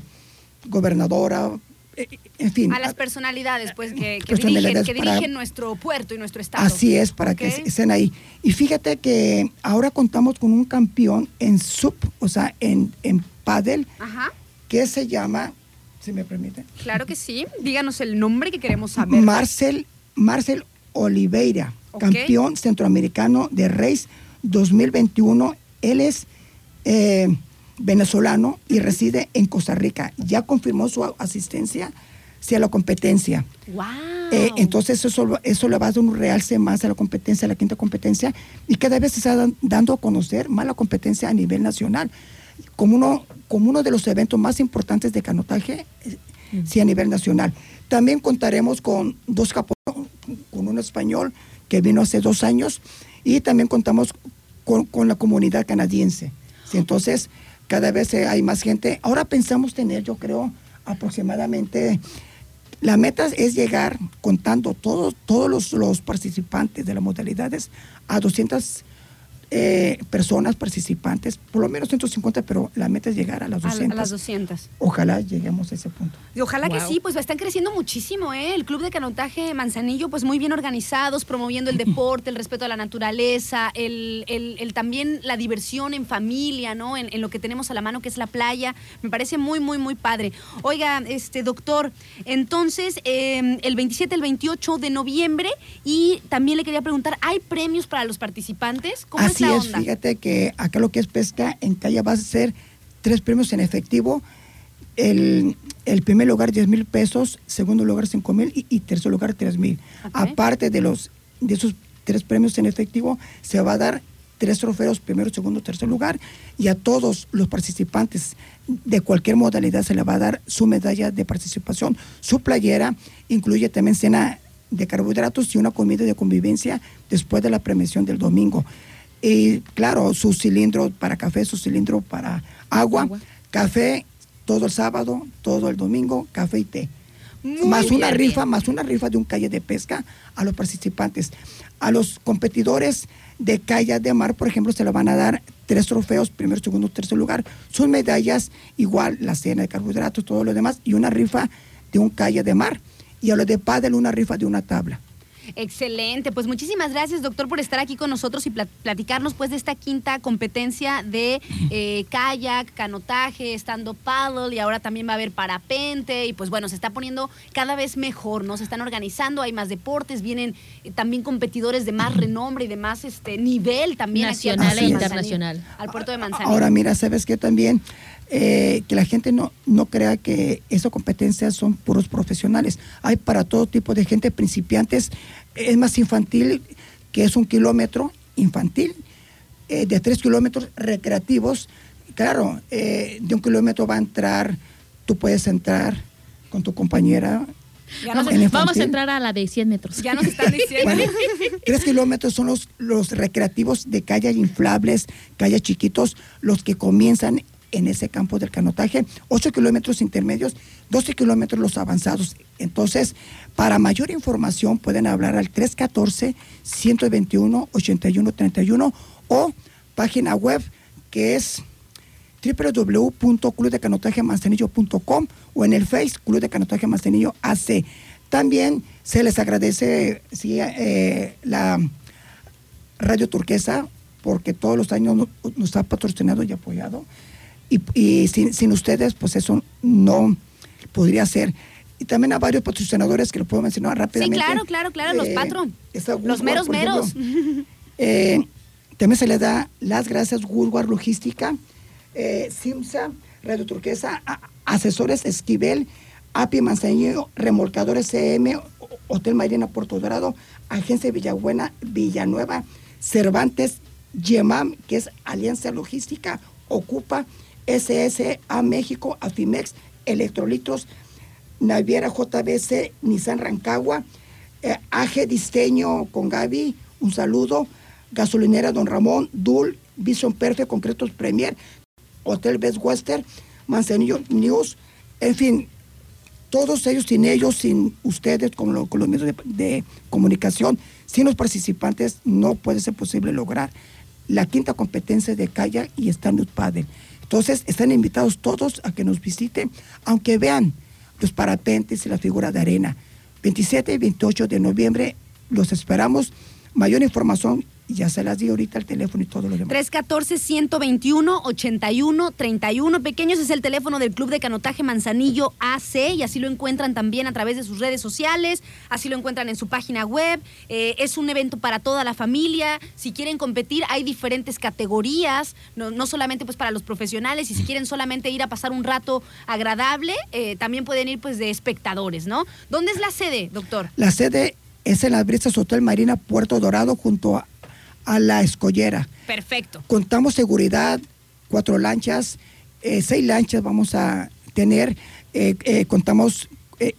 gobernadora, eh, en fin. A las personalidades, pues, que, que dirigen, para- nuestro puerto y nuestro estado. Así es, para que estén ahí. Y fíjate que ahora contamos con un campeón en sub, o sea, en, en paddle, Ajá, que se llama, si me permite, claro que sí. Díganos el nombre que queremos saber. Marcel, Marcel Oliveira, campeón centroamericano de Race 2021. Él es eh, venezolano y reside en Costa Rica. Ya confirmó su asistencia. sea la competencia. ¡Wow! Eh, entonces eso, eso le va a dar un realce más a la competencia, a la quinta competencia, y cada vez se está dan- dando a conocer más la competencia a nivel nacional, como uno, como uno de los eventos más importantes de canotaje, eh, sí, a nivel nacional. También contaremos con dos japoneses, con un español que vino hace dos años, y también contamos con, con la comunidad canadiense. Sí, entonces, cada vez eh, hay más gente. Ahora pensamos tener, yo creo, aproximadamente la meta es llegar, contando todos, todos los, los participantes de las modalidades, a 200 eh, personas participantes, por lo menos 150, pero la meta es llegar a las A, 200. a las 200. Ojalá lleguemos a ese punto. Y ojalá que sí, pues están creciendo muchísimo, ¿eh? El club de canotaje Manzanillo, pues muy bien organizados, promoviendo el deporte, el respeto a la naturaleza, el, el- el también la diversión en familia, ¿no? En, en lo que tenemos a la mano, que es la playa. Me parece muy, muy, muy padre. Oiga, este doctor, entonces, eh, el 27, el 28 de noviembre, y también le quería preguntar, ¿hay premios para los participantes? ¿Cómo Así la es, onda? fíjate que acá lo que es pesca, en Calla vas a ser tres premios en efectivo. El, el primer lugar 10 mil pesos, segundo lugar 5 mil y, y tercer lugar 3 mil. Aparte de, los, de esos tres premios en efectivo, se va a dar tres trofeos, primero, segundo, tercer lugar, y a todos los participantes de cualquier modalidad se le va a dar su medalla de participación, su playera, incluye también cena de carbohidratos y una comida de convivencia después de la premiación del domingo. Y claro, su cilindro para café, su cilindro para agua, Agua. café todo el sábado, todo el domingo, café y té. Muy más una rifa, bien. más una rifa de un calle de pesca a los participantes. A los competidores de calle de mar, por ejemplo, se le van a dar tres trofeos, primero, segundo, tercer lugar. Sus medallas, igual la cena de carbohidratos, todo lo demás, y una rifa de un calle de mar. Y a los de pádel, una rifa de una tabla. Excelente, pues muchísimas gracias doctor por estar aquí con nosotros y plat- platicarnos pues de esta quinta competencia de eh, kayak, canotaje, estando paddle y ahora también va a haber parapente y pues bueno, se está poniendo cada vez mejor, ¿no? Se están organizando, hay más deportes, vienen eh, también competidores de más renombre y de más este nivel también Nacional e internacional. Al puerto de Manzanillo. Ahora, mira, sabes que también eh, que la gente no, no crea que esas competencias son puros profesionales. Hay para todo tipo de gente, principiantes. Es más infantil, que es un kilómetro infantil, eh, de tres kilómetros recreativos. Claro, eh, de un kilómetro va a entrar, tú puedes entrar con tu compañera. Ya nos, en Vamos, a entrar a la de 100 metros. ya nos están diciendo. Bueno, tres kilómetros son los, los recreativos de calles inflables, calles chiquitos, los que comienzan en ese campo del canotaje. Ocho kilómetros intermedios, 12 kilómetros los avanzados. Entonces, para mayor información pueden hablar al 314-121-8131 o página web que es www.clubdecanotajemanzanillo.com o en el Face Club de Canotaje Manzanillo AC. También se les agradece eh, la Radio Turquesa porque todos los años no- nos ha patrocinado y apoyado y, y sin, sin ustedes pues eso no podría ser. Y también a varios patrocinadores que lo puedo mencionar Sí, rápidamente. claro, claro, claro, los Eh, está Los meros meros. Eh, también se le da las gracias Woodward Logística, eh, Simsa, Radio Turquesa, a- Asesores Esquivel, API Manzanillo, Remolcadores CM, Hotel Marina Puerto Dorado, Agencia Villabuena, Villanueva, Cervantes, Yemam, que es Alianza Logística, Ocupa, SSA México, Afimex, Electrolitos, Naviera JBC, Nissan Rancagua, eh, AG Diseño con Gaby, un saludo, Gasolinera Don Ramón, Dul, Vision Perfect, Concretos Premier, Hotel Best Western, Manzanillo News, en fin, todos ellos, sin ellos, sin ustedes, con, lo- con los medios de, comunicación, sin los participantes, no puede ser posible lograr la quinta competencia de kayak y stand-up paddle. Entonces, están invitados todos a que nos visiten, aunque vean los parapentes y la figura de arena. 27 y 28 de noviembre los esperamos. Mayor información Ya se las di ahorita el teléfono y todo lo demás. 314-121-8131. Pequeños es el teléfono del Club de Canotaje Manzanillo AC y así lo encuentran también a través de sus redes sociales, así lo encuentran en su página web. Eh, es un evento para toda la familia. Si quieren competir, hay diferentes categorías, no, no solamente pues para los profesionales, y si quieren solamente ir a pasar un rato agradable, eh, también pueden ir pues de espectadores, ¿no? ¿Dónde es la sede, doctor? La sede es en las Brisas Hotel Marina Puerto Dorado junto a, a la Escollera. Perfecto. Contamos seguridad, cuatro lanchas, eh, seis lanchas vamos a tener. Eh, eh, contamos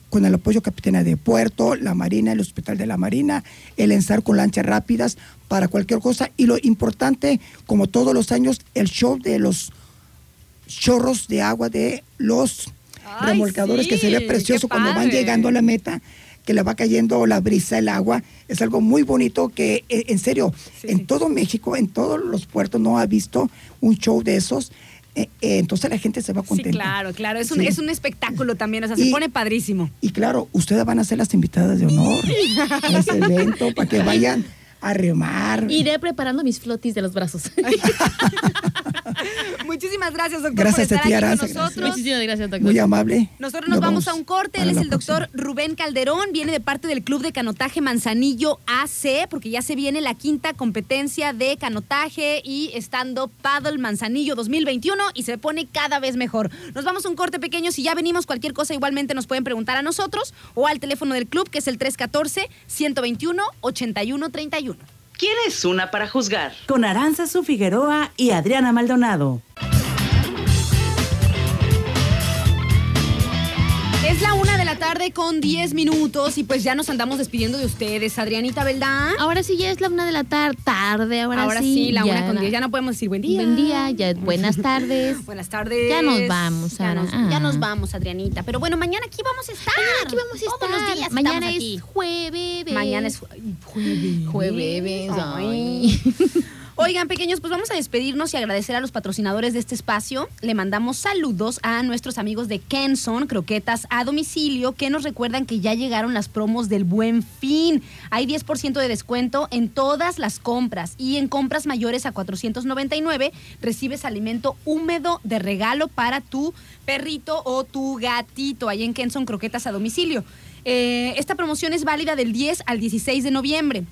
con el apoyo Capitana de Puerto, la Marina, el Hospital de la Marina, el ENSAR con lanchas rápidas para cualquier cosa. Y lo importante, como todos los años, el show de los chorros de agua de los Ay, remolcadores que se ve precioso cuando van llegando a la meta que le va cayendo la brisa, el agua, es algo muy bonito que, eh, en serio, Sí, en sí. todo México, en todos los puertos no ha visto un show de esos, eh, eh, entonces la gente se va Sí, contenta. claro, claro. Es un, Sí. es un espectáculo también, o sea, se pone padrísimo. Y claro, ustedes van a ser las invitadas de honor a ese evento para que vayan a remar. Iré preparando mis flotis de los brazos. Muchísimas gracias, doctor, Gracias por a estar ti, aquí con nosotros. gracias. Muchísimas gracias, doctor. Muy amable. Nosotros nos, vamos, a un corte. Él es el doctor próxima. Rubén Calderón. Viene de parte del Club de Canotaje Manzanillo AC, porque ya se viene la quinta competencia de canotaje y stand-up paddle Manzanillo 2021 y se pone cada vez mejor. Nos vamos a un corte pequeño. Si ya venimos, cualquier cosa igualmente nos pueden preguntar a nosotros o al teléfono del club, que es el 314-121-8131. ¿Quién es una para juzgar? Con Aranza Figueroa y Adriana Maldonado. Es la una de la tarde con 10 minutos y pues ya nos andamos despidiendo de ustedes. Adrianita, ¿verdad? Ahora sí ya es la una de la tar- tarde, ahora, Ahora sí, la una con na- 10. Ya no podemos decir buen día. Buen día, ya buenas tardes. Buenas tardes. Ya nos vamos, Ya nos, Ah. ya nos vamos, Adrianita. Pero bueno, mañana aquí vamos a estar. Mañana aquí vamos a estar. Todos los días Mañana es aquí. jueves. Mañana es jue- jueves. Jueves, Ay. Oigan, pequeños, pues vamos a despedirnos y agradecer a los patrocinadores de este espacio. Le mandamos saludos a nuestros amigos de Kenson, croquetas a domicilio, que nos recuerdan que ya llegaron las promos del Buen Fin. Hay 10% de descuento en todas las compras y en compras mayores a 499 recibes alimento húmedo de regalo para tu perrito o tu gatito. Ahí en Kenson, croquetas a domicilio. Eh, esta promoción es válida del 10 al 16 de noviembre,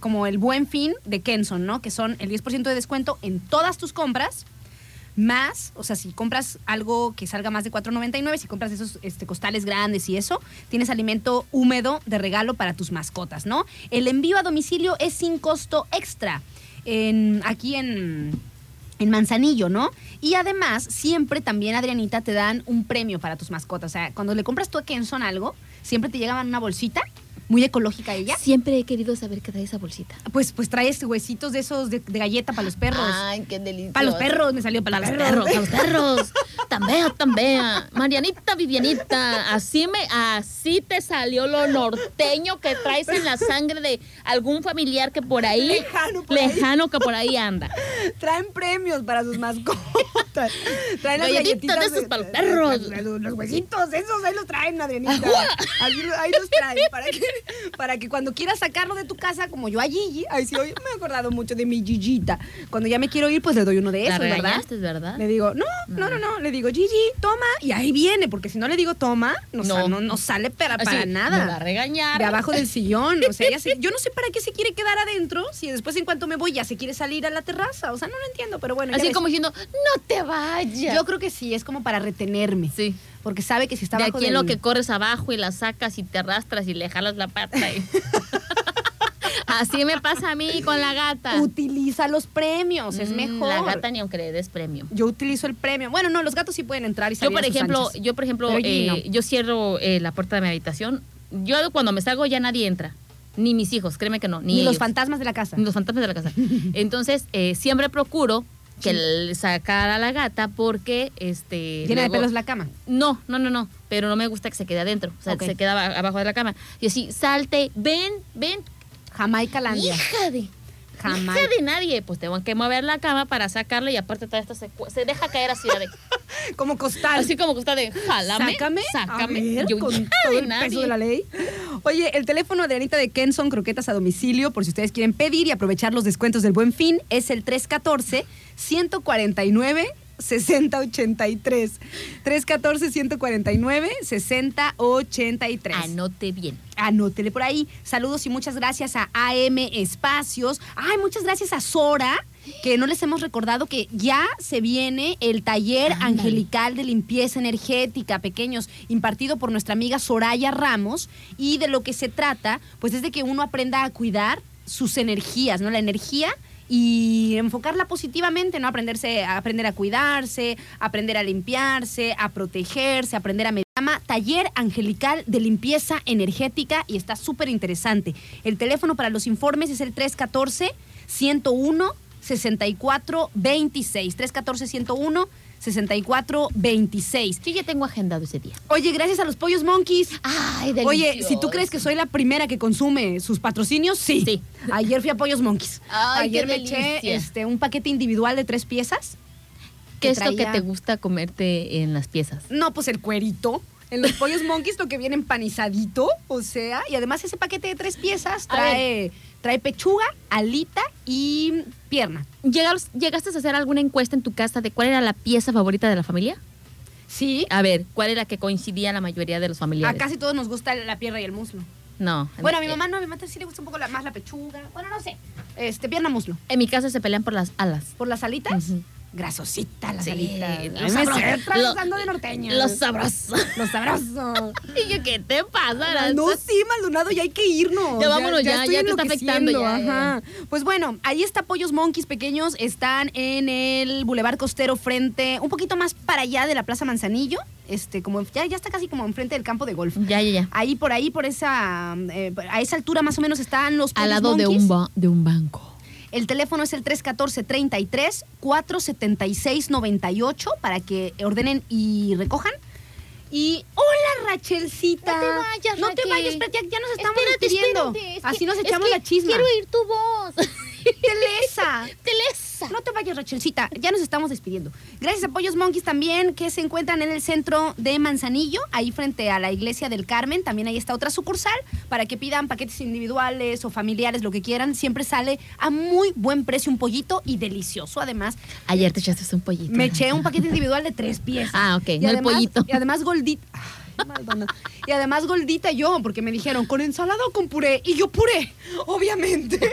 como el buen fin de Kenson, ¿no? Que son el 10% de descuento en todas tus compras, más, o sea, si compras algo que salga más de 4.99, si compras esos este, costales grandes y eso, tienes alimento húmedo de regalo para tus mascotas, ¿no? El envío a domicilio es sin costo extra. En, aquí en, en Manzanillo, ¿no? Y además, siempre también, Adrianita, te dan un premio para tus mascotas. O sea, cuando le compras tú a Kenson algo, siempre te llegaban una bolsita, muy ecológica ella. Siempre he querido saber qué trae esa bolsita. Pues, pues traes huesitos de esos de, de galleta para los perros. Ay, qué delicioso. para los perros, me salió para, los perros, para los perros. Tambea, tambea. Marianita, Vivianita, así me, así te salió lo norteño que traes en la sangre de algún familiar que por ahí, Lejano por ahí. lejano que por ahí anda. Traen premios para sus mascotas. Traen las Galletitas de esos para los perros. Los, huesitos, esos ahí los traen, Adrianita. Ahí, ahí los traen para que, para que cuando quieras sacarlo de tu casa, como yo a Gigi, ay, sí, hoy me he acordado mucho de mi Gigita. Cuando ya me quiero ir, pues le doy uno de esos, ¿verdad? ¿verdad? Le digo, no, no, no, no. Le digo, Gigi, toma. Y ahí viene, porque si no le digo toma, no, No. no, no sale para, Así, para nada. me va a regañar. De abajo del sillón. O sea, ella se- yo no sé para qué se quiere quedar adentro si después en cuanto me voy ya se quiere salir a la terraza. O sea, no lo entiendo, pero bueno. Así como diciendo, no te vayas. Yo creo que sí, es como para retenerme. Sí. Porque sabe que si está de abajo aquí en lo que corres abajo y la sacas y te arrastras y le jalas la pata. y- Así me pasa a mí con la gata. Utiliza los premios, es Mm, mejor. La gata ni aunque le des premio. Yo utilizo el premio. Bueno, no, los gatos sí pueden entrar y Yo salir por a sus ejemplo, anchas. yo por ejemplo, eh, no. yo cierro eh, la puerta de mi habitación. Yo cuando me salgo ya nadie entra, ni mis hijos, créeme que no, ni, Ni los fantasmas de la casa. Ni los fantasmas de la casa. Entonces eh, siempre procuro que el- sacar a la gata porque este Llena de pelos la cama. No, no, no, no. Pero no me gusta que se quede adentro. O sea, se queda aba- abajo de la cama. Y así, salte, ven, ven. Jamaica Landia. Hija de. Jamás. Hija de nadie. Pues tengo que mover la cama para sacarlo y aparte todo esto se, se deja caer así de. Como costal. Así como está de jálame. Sácame. Sácame. Ver, Yo, con hija todo de el nadie. peso de la ley. Oye, el teléfono de Anita de Kenson, croquetas a domicilio, por si ustedes quieren pedir y aprovechar los descuentos del buen fin, es el 314-149. 6083 314 149 6083 Anote bien. Anótele por ahí. Saludos y muchas gracias a AM Espacios. Ay, muchas gracias a Sora, que no les hemos recordado que ya se viene el taller angelical de limpieza energética, pequeños, impartido por nuestra amiga Soraya Ramos. Y de lo que se trata, pues es de que uno aprenda a cuidar sus energías, ¿no? La energía y enfocarla positivamente, ¿no? Aprenderse, aprender a cuidarse, aprender a limpiarse, a protegerse, aprender a med- llama Taller Angelical de Limpieza Energética y está súper interesante. El teléfono para los informes es el 314 101 6426 314 101 6426 Yo ya tengo agendado ese día. Oye, gracias a los pollos monkeys. Ay, Oye, si tú crees que soy la primera que consume sus patrocinios, sí. Sí. Ayer fui a Pollos Monkeys. Ay, Ayer qué me eché este, un paquete individual de tres piezas. ¿Qué es lo que te gusta comerte en las piezas? No, pues el cuerito. En los pollos monkeys lo que viene empanizadito, o sea, y además ese paquete de tres piezas A trae, trae pechuga, alita y pierna. ¿Llegas- ¿Llegaste a hacer alguna encuesta en tu casa de cuál era la pieza favorita de la familia? Sí, A ver, ¿cuál era la que coincidía la mayoría de los a familiares? casi todos nos gusta la pierna y el muslo. No. Bueno, a mi Eh, mamá no, a mi mamá sí le gusta un poco la- más la pechuga. Bueno, no sé. Este, pierna, muslo. En mi casa se pelean por las alas. ¿Por las alitas? Grasosita las Sí, alitas. lo A mí me sabroso. sé, Lo- trazando de norteña. Lo sabroso. Lo sabroso. y yo, ¿qué te pasa, Aranza? No, sí, Maldonado, ya hay que irnos. Ya vámonos, ya, estoy ya te está afectando, ya, ya, Ajá. Pues bueno, ahí está Pollos Monkeys pequeños. Están en el Boulevard Costero frente, un poquito más para allá de la Plaza Manzanillo. Este, como ya, ya está casi como enfrente del campo de golf. Ya, ya, ya. Ahí por ahí, por esa, eh, a esa altura más o menos están los Al Pollos lado de un, ba- de un banco. El teléfono es el 314-33 476-98 para que ordenen y recojan. Y hola Rachelcita. No te vayas, No te vayas, ya, ya nos estamos Espérate, despidiendo. espérate, es Así que- nos es echamos que la chisma. Quiero oír tu voz. Telesa. Telesa. No te vayas, Rachelcita. Ya nos estamos despidiendo. Gracias a Pollos Monkeys también, que se encuentran en el centro de Manzanillo, ahí frente a la iglesia del Carmen. También ahí está otra sucursal para que pidan paquetes individuales o familiares, lo que quieran. Siempre sale a muy buen precio un pollito y delicioso. Además, Ayer te echaste un pollito. me eché un paquete individual de tres piezas. Ah, ok, Y no el pollito. Y además goldita. Ay, Maldonado. Y además goldita yo, porque me dijeron, ¿con ensalada o con puré? Y yo puré, obviamente.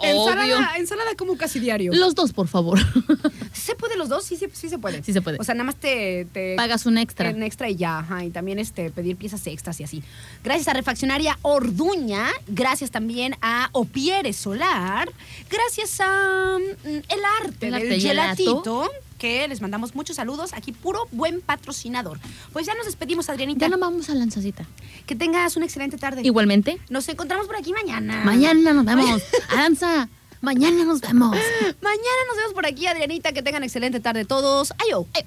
ensalada, obvio. ensalada como casi diario. Los dos, por favor. ¿Se puede los dos? Sí, sí, sí se puede. Sí se puede. O sea, nada más te... te Pagas un extra. Un extra y ya, ajá, y también este, pedir piezas extras y así. Gracias a Refaccionaria Orduña, gracias también a Opiere Solar, gracias a mm, El Arte El del Gelato. Que les mandamos muchos saludos, aquí puro buen patrocinador. Pues ya nos despedimos, Adrianita. Ya no vamos a lanzacita. Que tengas una excelente tarde. Igualmente. Nos encontramos por aquí mañana. Mañana nos vemos. Aranza, mañana nos vemos. Mañana nos vemos por aquí, Adrianita. Que tengan excelente tarde todos. Ayo. Ay.